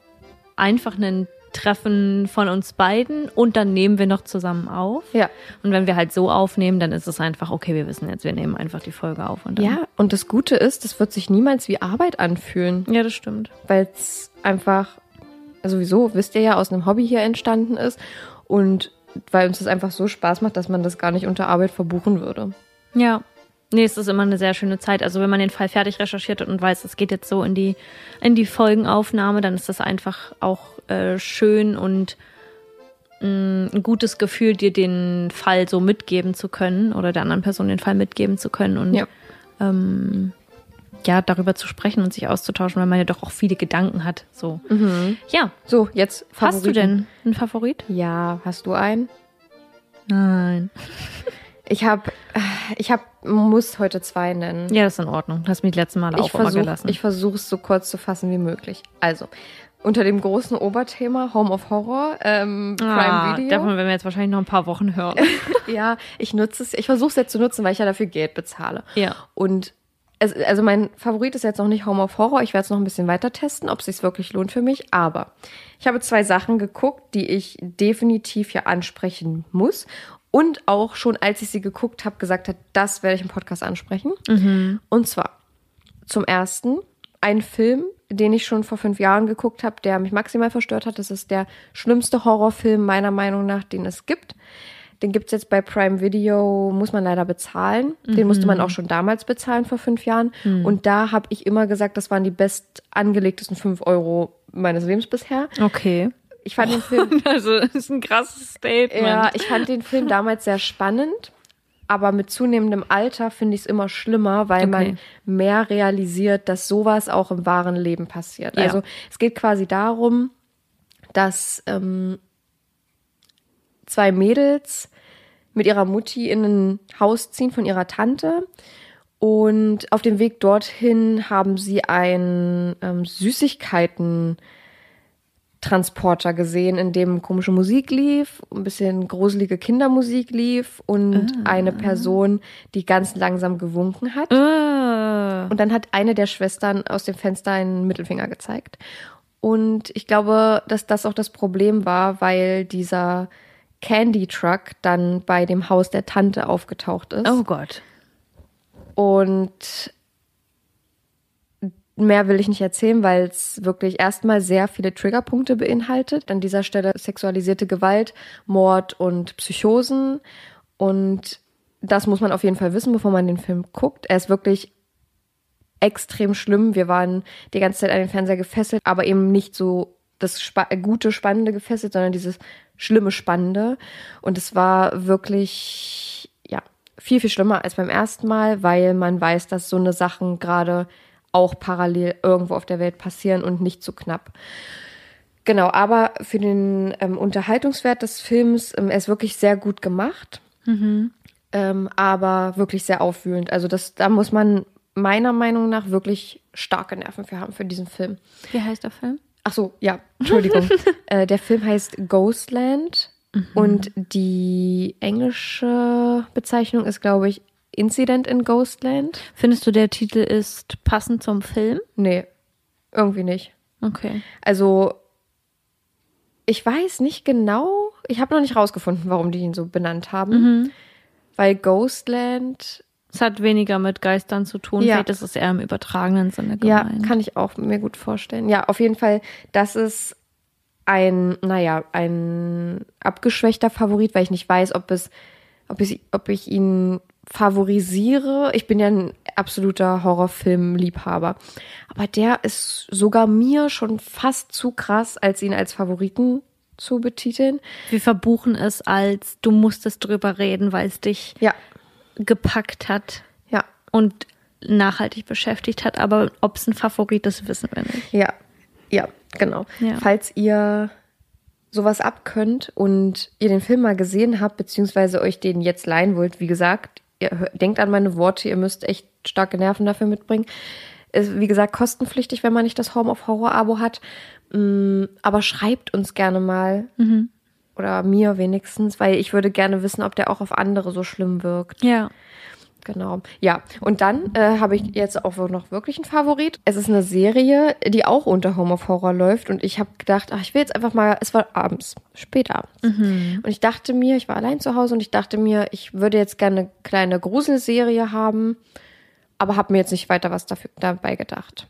einfach ein Treffen von uns beiden und dann nehmen wir noch zusammen auf. Ja. Und wenn wir halt so aufnehmen, dann ist es einfach, okay, wir wissen jetzt, wir nehmen einfach die Folge auf. Und dann, Ja, und das Gute ist, das wird sich niemals wie Arbeit anfühlen, ja, das stimmt. weil es einfach, sowieso, wisst ihr ja, aus einem Hobby hier entstanden ist und weil uns das einfach so Spaß macht, dass man das gar nicht unter Arbeit verbuchen würde. Ja. Nee, es ist immer eine sehr schöne Zeit. Also wenn man den Fall fertig recherchiert hat und weiß, es geht jetzt so in die, in die Folgenaufnahme, dann ist das einfach auch äh, schön und mh, ein gutes Gefühl, dir den Fall so mitgeben zu können oder der anderen Person den Fall mitgeben zu können und Ja. ähm, ja, darüber zu sprechen und sich auszutauschen, weil man ja doch auch viele Gedanken hat. So. Ja. So, jetzt Hast du Favoriten. denn einen Favorit? Ja, hast du einen? Nein. Ich habe, ich habe, muss heute zwei nennen. Ja, das ist in Ordnung. Du hast mich die letzten Mal auch immer versuche gelassen. ich versuche es so kurz zu fassen wie möglich. Also, unter dem großen Oberthema Home of Horror, ähm, Prime ah, Video. Davon werden wir jetzt wahrscheinlich noch ein paar Wochen hören. Ja, ich nutze es, ich versuche es jetzt zu nutzen, weil ich ja dafür Geld bezahle. Ja. Und es, also mein Favorit ist jetzt noch nicht Home of Horror. Ich werde es noch ein bisschen weiter testen, ob es sich wirklich lohnt für mich. Aber ich habe zwei Sachen geguckt, die ich definitiv hier ansprechen muss. Und auch schon, als ich sie geguckt habe, gesagt habe, das werde ich im Podcast ansprechen. Und zwar zum ersten ein Film, den ich schon vor fünf Jahren geguckt habe, der mich maximal verstört hat. Das ist der schlimmste Horrorfilm meiner Meinung nach, den es gibt. Den gibt's jetzt bei Prime Video, muss man leider bezahlen. Den musste man auch schon damals bezahlen vor fünf Jahren. Und da habe ich immer gesagt, das waren die best angelegtesten fünf Euro meines Lebens bisher. Okay. Ich fand den Film Also, das ist ein krasses Statement. ja, ich fand den Film damals sehr spannend, aber mit zunehmendem Alter finde ich es immer schlimmer, weil Okay. man mehr realisiert, dass sowas auch im wahren Leben passiert. Ja. Also es geht quasi darum, dass ähm, zwei Mädels mit ihrer Mutti in ein Haus ziehen von ihrer Tante. Und auf dem Weg dorthin haben sie einen ähm, Süßigkeiten Transporter gesehen, in dem komische Musik lief, ein bisschen gruselige Kindermusik lief und eine Person, die ganz langsam gewunken hat. Äh, Und dann hat eine der Schwestern aus dem Fenster einen Mittelfinger gezeigt. Und ich glaube, dass das auch das Problem war, weil dieser Candy Truck dann bei dem Haus der Tante aufgetaucht ist. oh Gott. Und mehr will ich nicht erzählen, weil es wirklich erstmal sehr viele Triggerpunkte beinhaltet. An dieser Stelle sexualisierte Gewalt, Mord und Psychosen. Und das muss man auf jeden Fall wissen, bevor man den Film guckt. Er ist wirklich extrem schlimm. Wir waren die ganze Zeit an den Fernseher gefesselt, aber eben nicht so das spa gute, spannende gefesselt, sondern dieses schlimme, spannende. Und es war wirklich, ja, viel, viel schlimmer als beim ersten Mal, weil man weiß, dass so eine Sachen gerade auch parallel irgendwo auf der Welt passieren und nicht zu knapp. Genau, aber für den ähm, Unterhaltungswert des Films, ähm, er ist wirklich sehr gut gemacht, ähm, aber wirklich sehr aufwühlend. Also das, da muss man meiner Meinung nach wirklich starke Nerven für haben für diesen Film. Wie heißt der Film? Ach so, ja, Entschuldigung. äh, der Film heißt Ghostland und die englische Bezeichnung ist, glaube ich, Incident in Ghostland. Findest du, der Titel ist passend zum Film? Nee, irgendwie nicht. Okay. Also, ich weiß nicht genau, ich habe noch nicht rausgefunden, warum die ihn so benannt haben. Weil Ghostland, Es hat weniger mit Geistern zu tun. Ja. Vielleicht ist es eher im übertragenen Sinne ja, gemeint. kann ich auch mir gut vorstellen. Ja, auf jeden Fall, das ist ein, naja, ein abgeschwächter Favorit, weil ich nicht weiß, ob es, ob ich, ob ich ihn favorisiere. Ich bin ja ein absoluter Horrorfilm-Liebhaber. Aber der ist sogar mir schon fast zu krass, als ihn als Favoriten zu betiteln. Wir verbuchen es als, du musstest drüber reden, weil es dich Ja, gepackt hat ja, und nachhaltig beschäftigt hat. Aber ob es ein Favorit ist, wissen wir nicht. Ja, ja, genau. Ja. Falls ihr sowas abkönnt und ihr den Film mal gesehen habt, beziehungsweise euch den jetzt leihen wollt, wie gesagt, ihr denkt an meine Worte, ihr müsst echt starke Nerven dafür mitbringen. Ist, wie gesagt, kostenpflichtig, wenn man nicht das Home of Horror Abo hat. Mm, aber schreibt uns gerne mal. Oder mir wenigstens, weil ich würde gerne wissen, ob der auch auf andere so schlimm wirkt. Ja. Genau. Ja, und dann äh, habe ich jetzt auch noch wirklich einen Favorit. Es ist eine Serie, die auch unter Home of Horror läuft. Und ich habe gedacht, ach, ich will jetzt einfach mal, es war abends, spät abends. Und ich dachte mir, ich war allein zu Hause und ich dachte mir, ich würde jetzt gerne eine kleine Gruselserie haben, aber habe mir jetzt nicht weiter was dafür, dabei gedacht.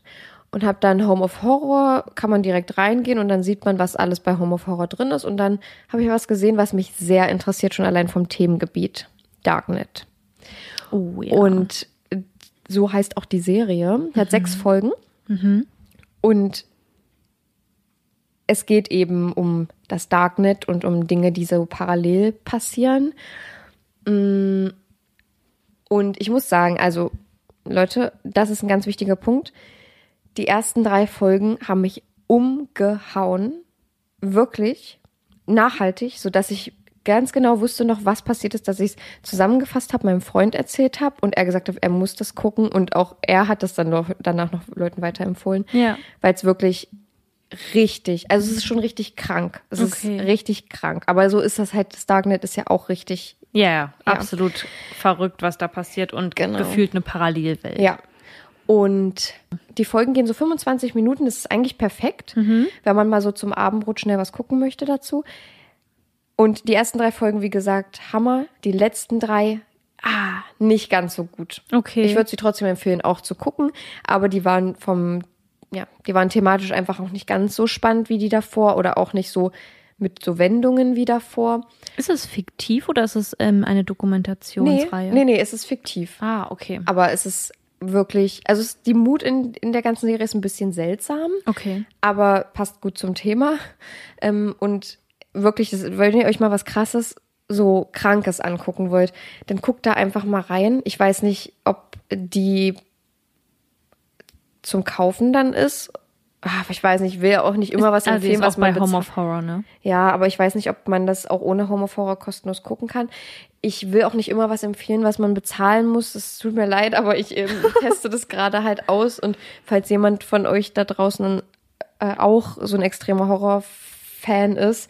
Und habe dann Home of Horror, kann man direkt reingehen und dann sieht man, was alles bei Home of Horror drin ist. Und dann habe ich was gesehen, was mich sehr interessiert, schon allein vom Themengebiet. Darknet. Oh ja. Und so heißt auch die Serie. Die hat sechs Folgen. Und es geht eben um das Darknet und um Dinge, die so parallel passieren. Mm, Und ich muss sagen, also Leute, das ist ein ganz wichtiger Punkt. Die ersten drei Folgen haben mich umgehauen. Wirklich nachhaltig, sodass ich ganz genau wusste noch, was passiert ist, dass ich es zusammengefasst habe, meinem Freund erzählt habe und er gesagt hat, er muss das gucken und auch er hat das dann noch, danach noch Leuten weiterempfohlen, Ja. weil es wirklich richtig, also es ist schon richtig krank. Es Okay. ist richtig krank, aber so ist das halt, das Darknet ist ja auch richtig Ja, ja, absolut verrückt, was da passiert und Genau. gefühlt eine Parallelwelt. Ja. Und die Folgen gehen so 25 Minuten, das ist eigentlich perfekt, wenn man mal so zum Abendbrot schnell was gucken möchte dazu. Und die ersten drei Folgen, wie gesagt, Hammer. Die letzten drei, ah, nicht ganz so gut. Okay. Ich würde sie trotzdem empfehlen, auch zu gucken, aber die waren vom, ja, die waren thematisch einfach auch nicht ganz so spannend wie die davor oder auch nicht so mit so Wendungen wie davor. Ist es fiktiv oder ist es ähm, eine Nee, Dokumentationsreihe? nee, nee, es ist fiktiv. Ah, okay. Aber es ist wirklich, also die Mut in, in der ganzen Serie ist ein bisschen seltsam, Okay. aber passt gut zum Thema. Ähm, und wirklich, das, wenn ihr euch mal was krasses, so Krankes angucken wollt, dann guckt da einfach mal rein. Ich weiß nicht, ob die zum Kaufen dann ist. Ach, ich weiß nicht, ich will ja auch nicht immer was also empfehlen, ist was auch bei man Home of Horror, ne? Ja, aber ich weiß nicht, ob man das auch ohne Home of Horror kostenlos gucken kann. Ich will auch nicht immer was empfehlen, was man bezahlen muss. Es tut mir leid, aber ich ähm, teste das gerade halt aus. Und falls jemand von euch da draußen äh, auch so ein extremer Horror-Fan ist,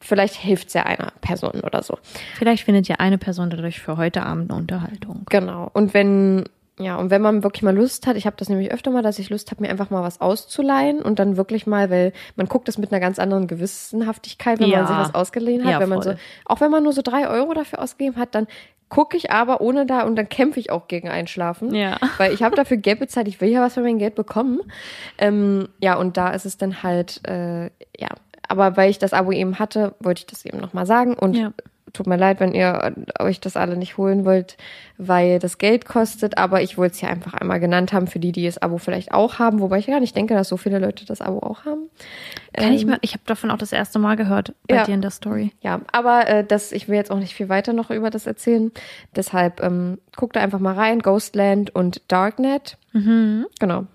vielleicht hilft es ja einer Person oder so. Vielleicht findet ja eine Person dadurch für heute Abend eine Unterhaltung. Genau. Und wenn, ja, und wenn man wirklich mal Lust hat, ich habe das nämlich öfter mal, dass ich Lust habe, mir einfach mal was auszuleihen und dann wirklich mal, weil man guckt das mit einer ganz anderen Gewissenhaftigkeit, wenn Ja. man sich was ausgeliehen hat. Ja, wenn man so, auch wenn man nur so drei Euro dafür ausgegeben hat, dann gucke ich aber ohne da und dann kämpfe ich auch gegen Einschlafen. Ja. Weil ich habe dafür Geld bezahlt, ich will ja was für mein Geld bekommen. Ähm, ja, und da ist es dann halt, äh, ja. Aber weil ich das Abo eben hatte, wollte ich das eben nochmal sagen. Und Ja. Tut mir leid, wenn ihr euch das alle nicht holen wollt, weil das Geld kostet. Aber ich wollte es ja einfach einmal genannt haben für die, die das Abo vielleicht auch haben. Wobei ich gar nicht denke, dass so viele Leute das Abo auch haben. Kann ich mir, ich habe davon auch das erste Mal gehört bei ja. dir in der Story. Ja, aber äh, das, ich will jetzt auch nicht viel weiter noch über das erzählen. Deshalb ähm, guckt da einfach mal rein. Ghostland und Darknet. Genau.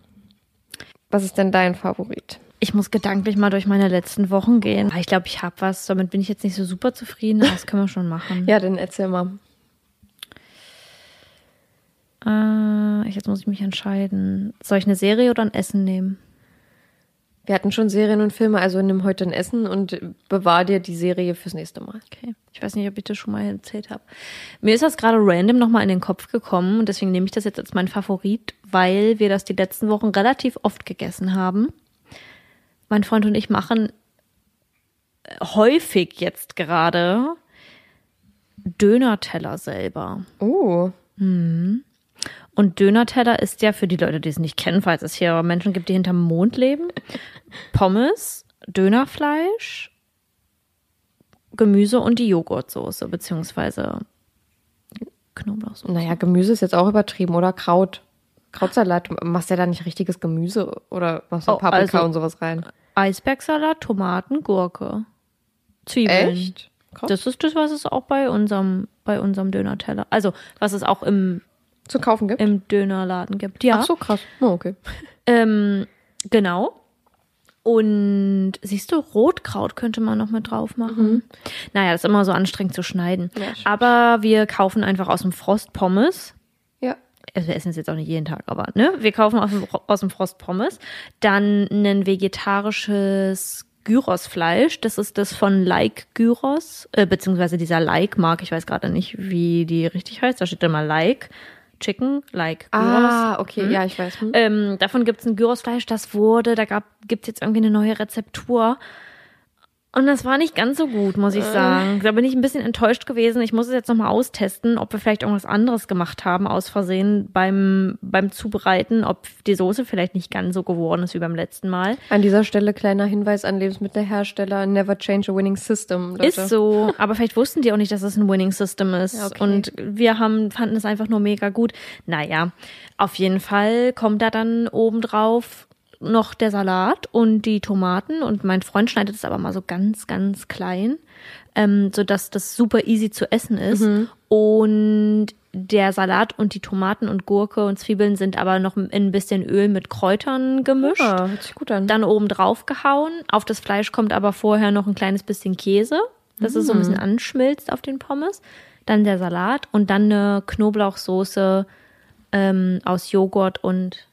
Was ist denn dein Favorit? Ich muss gedanklich mal durch meine letzten Wochen gehen. Ich glaube, ich habe was. Damit bin ich jetzt nicht so super zufrieden. aber Das können wir schon machen. Ja, dann erzähl mal. Äh, jetzt muss ich mich entscheiden. Soll ich eine Serie oder ein Essen nehmen? Wir hatten schon Serien und Filme, also nimm heute ein Essen und bewahr dir die Serie fürs nächste Mal. Okay. Ich weiß nicht, ob ich das schon mal erzählt habe. Mir ist das gerade random nochmal in den Kopf gekommen und deswegen nehme ich das jetzt als mein Favorit, weil wir das die letzten Wochen relativ oft gegessen haben. Mein Freund und ich machen äh, häufig jetzt gerade Dönerteller selber. Oh, Und Dönerteller ist ja für die Leute, die es nicht kennen, falls es hier Menschen gibt, die hinterm Mond leben, Pommes, Dönerfleisch, Gemüse und die Joghurtsoße, beziehungsweise Knoblauchsoße. naja, Gemüse ist jetzt auch übertrieben, oder? Kraut. Krautsalat, du machst ja da nicht richtiges Gemüse oder machst du Oh, Paprika also- und sowas rein? Eisbergsalat, Tomaten, Gurke, Zwiebeln. Echt? Krass. Das ist das, was es auch bei unserem, bei unserem Dönerteller, also was es auch im, Zu kaufen gibt? im Dönerladen gibt. Ja. Ach so, krass. Oh, okay. Ähm, genau. Und siehst du, Rotkraut könnte man noch mit drauf machen. Naja, das ist immer so anstrengend zu schneiden. Ja. Aber wir kaufen einfach aus dem Frost Pommes. Also wir essen es jetzt auch nicht jeden Tag, aber ne, wir kaufen aus dem, aus dem Frost Pommes. Dann ein vegetarisches Gyrosfleisch, das ist das von Like Gyros, äh, beziehungsweise dieser Like Mark, ich weiß gerade nicht, wie die richtig heißt, da steht immer Like. Chicken, like Gyros. Ah, okay, ja, ich weiß. Hm. Ähm, davon gibt es ein Gyrosfleisch, das wurde, da gibt es jetzt irgendwie eine neue Rezeptur. Und das war nicht ganz so gut, muss ich sagen. Da bin ich ein bisschen enttäuscht gewesen. Ich muss es jetzt nochmal austesten, ob wir vielleicht irgendwas anderes gemacht haben, aus Versehen beim, beim Zubereiten, ob die Soße vielleicht nicht ganz so geworden ist wie beim letzten Mal. An dieser Stelle kleiner Hinweis an Lebensmittelhersteller, never change a winning system. Leute. Ist so, aber vielleicht wussten die auch nicht, dass es ein Winning System ist. Ja, okay. Und wir haben, fanden es einfach nur mega gut. Naja, auf jeden Fall kommt da dann obendrauf noch der Salat und die Tomaten und mein Freund schneidet es aber mal so ganz, ganz klein, ähm, sodass das super easy zu essen ist. Und der Salat und die Tomaten und Gurke und Zwiebeln sind aber noch in ein bisschen Öl mit Kräutern gemischt. Ah, hört sich gut an. Dann oben drauf gehauen. Auf das Fleisch kommt aber vorher noch ein kleines bisschen Käse, dass es so ein bisschen anschmilzt auf den Pommes. Dann der Salat und dann eine Knoblauchsoße ähm, aus Joghurt und.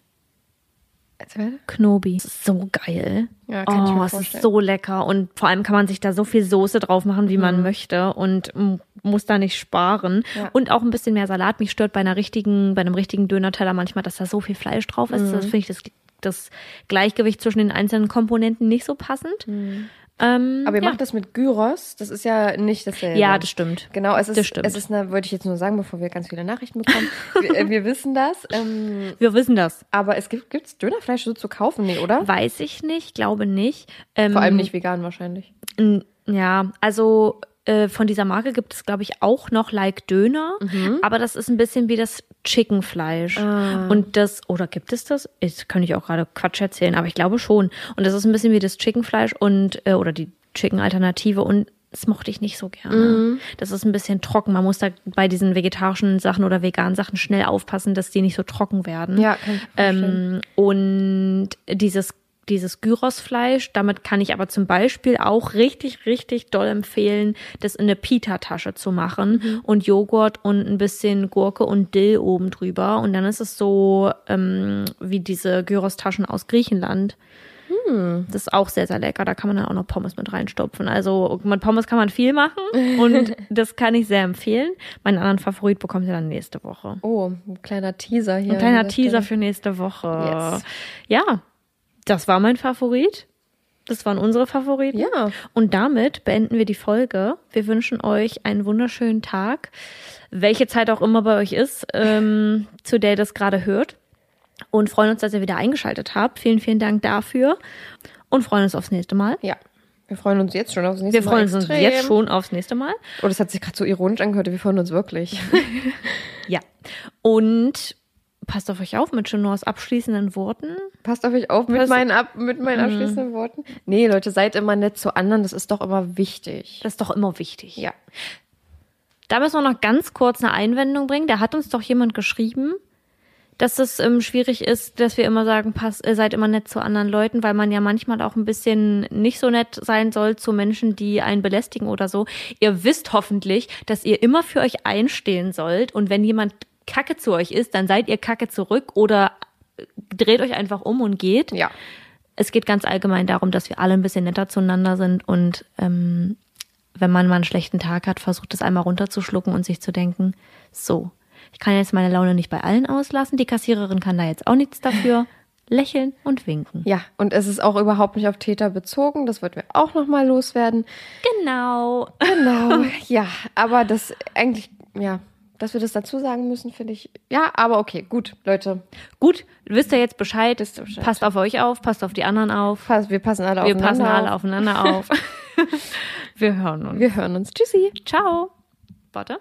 Knobi. Das ist so geil. Ja, kann ich oh, mir es ist so lecker. Und vor allem kann man sich da so viel Soße drauf machen, wie Mhm. man möchte und muss da nicht sparen. Ja. Und auch ein bisschen mehr Salat. Mich stört bei einer richtigen, bei einem richtigen Dönerteller manchmal, dass da so viel Fleisch drauf ist. Mhm. Das finde ich das, das Gleichgewicht zwischen den einzelnen Komponenten nicht so passend. Ähm, Aber ihr ja. macht das mit Gyros, das ist ja nicht dasselbe. Ja, das stimmt. Genau, es ist, Das stimmt. es ist eine, wollte ich jetzt nur sagen, bevor wir ganz viele Nachrichten bekommen. wir, äh, wir wissen das. Ähm, Wir wissen das. aber es gibt gibt's Dönerfleisch so zu kaufen, nee, oder? Weiß ich nicht, glaube nicht. Ähm, Vor allem nicht vegan wahrscheinlich. Ja, also äh, von dieser Marke gibt es, glaube ich, auch noch Like Döner, Mhm. aber das ist ein bisschen wie das Chickenfleisch. Ah. Und das, oder gibt es das? Ich kann ich auch gerade Quatsch erzählen, aber ich glaube schon. Und das ist ein bisschen wie das Chickenfleisch und, äh, oder die Chicken-Alternative und das mochte ich nicht so gerne. Mhm. Das ist ein bisschen trocken. Man muss da bei diesen vegetarischen Sachen oder veganen Sachen schnell aufpassen, dass die nicht so trocken werden. Ja, kann ich. Ähm, und dieses, dieses Gyrosfleisch, damit kann ich aber zum Beispiel auch richtig, richtig doll empfehlen, das in eine Pita-Tasche zu machen Mhm. und Joghurt und ein bisschen Gurke und Dill oben drüber. Und dann ist es so ähm, wie diese Gyros-Taschen aus Griechenland. Hm. Das ist auch sehr, sehr lecker. Da kann man dann auch noch Pommes mit reinstopfen. Also mit Pommes kann man viel machen und das kann ich sehr empfehlen. Meinen anderen Favorit bekommt ihr dann nächste Woche. Oh, ein kleiner Teaser hier. Ein kleiner Teaser Stelle. für nächste Woche. Yes. Ja, das war mein Favorit. Das waren unsere Favoriten. Ja. Und damit beenden wir die Folge. Wir wünschen euch einen wunderschönen Tag, welche Zeit auch immer bei euch ist, ähm, zu der ihr das gerade hört. Und freuen uns, dass ihr wieder eingeschaltet habt. Vielen, vielen Dank dafür. Und freuen uns aufs nächste Mal. Ja. Wir freuen uns jetzt schon aufs nächste Wir Mal. freuen uns extrem. jetzt schon aufs nächste Mal. Oh, das hat sich gerade so ironisch angehört. Wir freuen uns wirklich. Ja. Und passt auf euch auf mit Chenors abschließenden Worten. Passt auf euch auf mit Pass- meinen, ab, mit meinen abschließenden Worten. Nee, Leute, seid immer nett zu anderen. Das ist doch immer wichtig. Das ist doch immer wichtig. Ja. Da müssen wir noch ganz kurz eine Einwendung bringen. Da hat uns doch jemand geschrieben, dass es ähm, schwierig ist, dass wir immer sagen, pass, äh, seid immer nett zu anderen Leuten, weil man ja manchmal auch ein bisschen nicht so nett sein soll zu Menschen, die einen belästigen oder so. Ihr wisst hoffentlich, dass ihr immer für euch einstehen sollt und wenn jemand Kacke zu euch ist, dann seid ihr Kacke zurück oder äh, dreht euch einfach um und geht Ja. es geht ganz allgemein darum, dass wir alle ein bisschen netter zueinander sind und ähm, wenn man mal einen schlechten Tag hat, versucht es einmal runterzuschlucken und sich zu denken, so, ich kann jetzt meine Laune nicht bei allen auslassen, die Kassiererin kann da jetzt auch nichts dafür. Lächeln und winken. Ja, und es ist auch überhaupt nicht auf Täter bezogen. Das wollten wir auch nochmal loswerden. Genau. Genau. ja, aber das eigentlich, ja, dass wir das dazu sagen müssen, finde ich. Ja, aber okay, gut, Leute. Gut, wisst ihr jetzt Bescheid. Wisst ihr Bescheid. Passt auf euch auf, passt auf die anderen auf. Pass, wir passen alle Wir aufeinander passen alle auf. aufeinander auf. wir hören uns. Wir hören uns. Tschüssi. Ciao. Warte.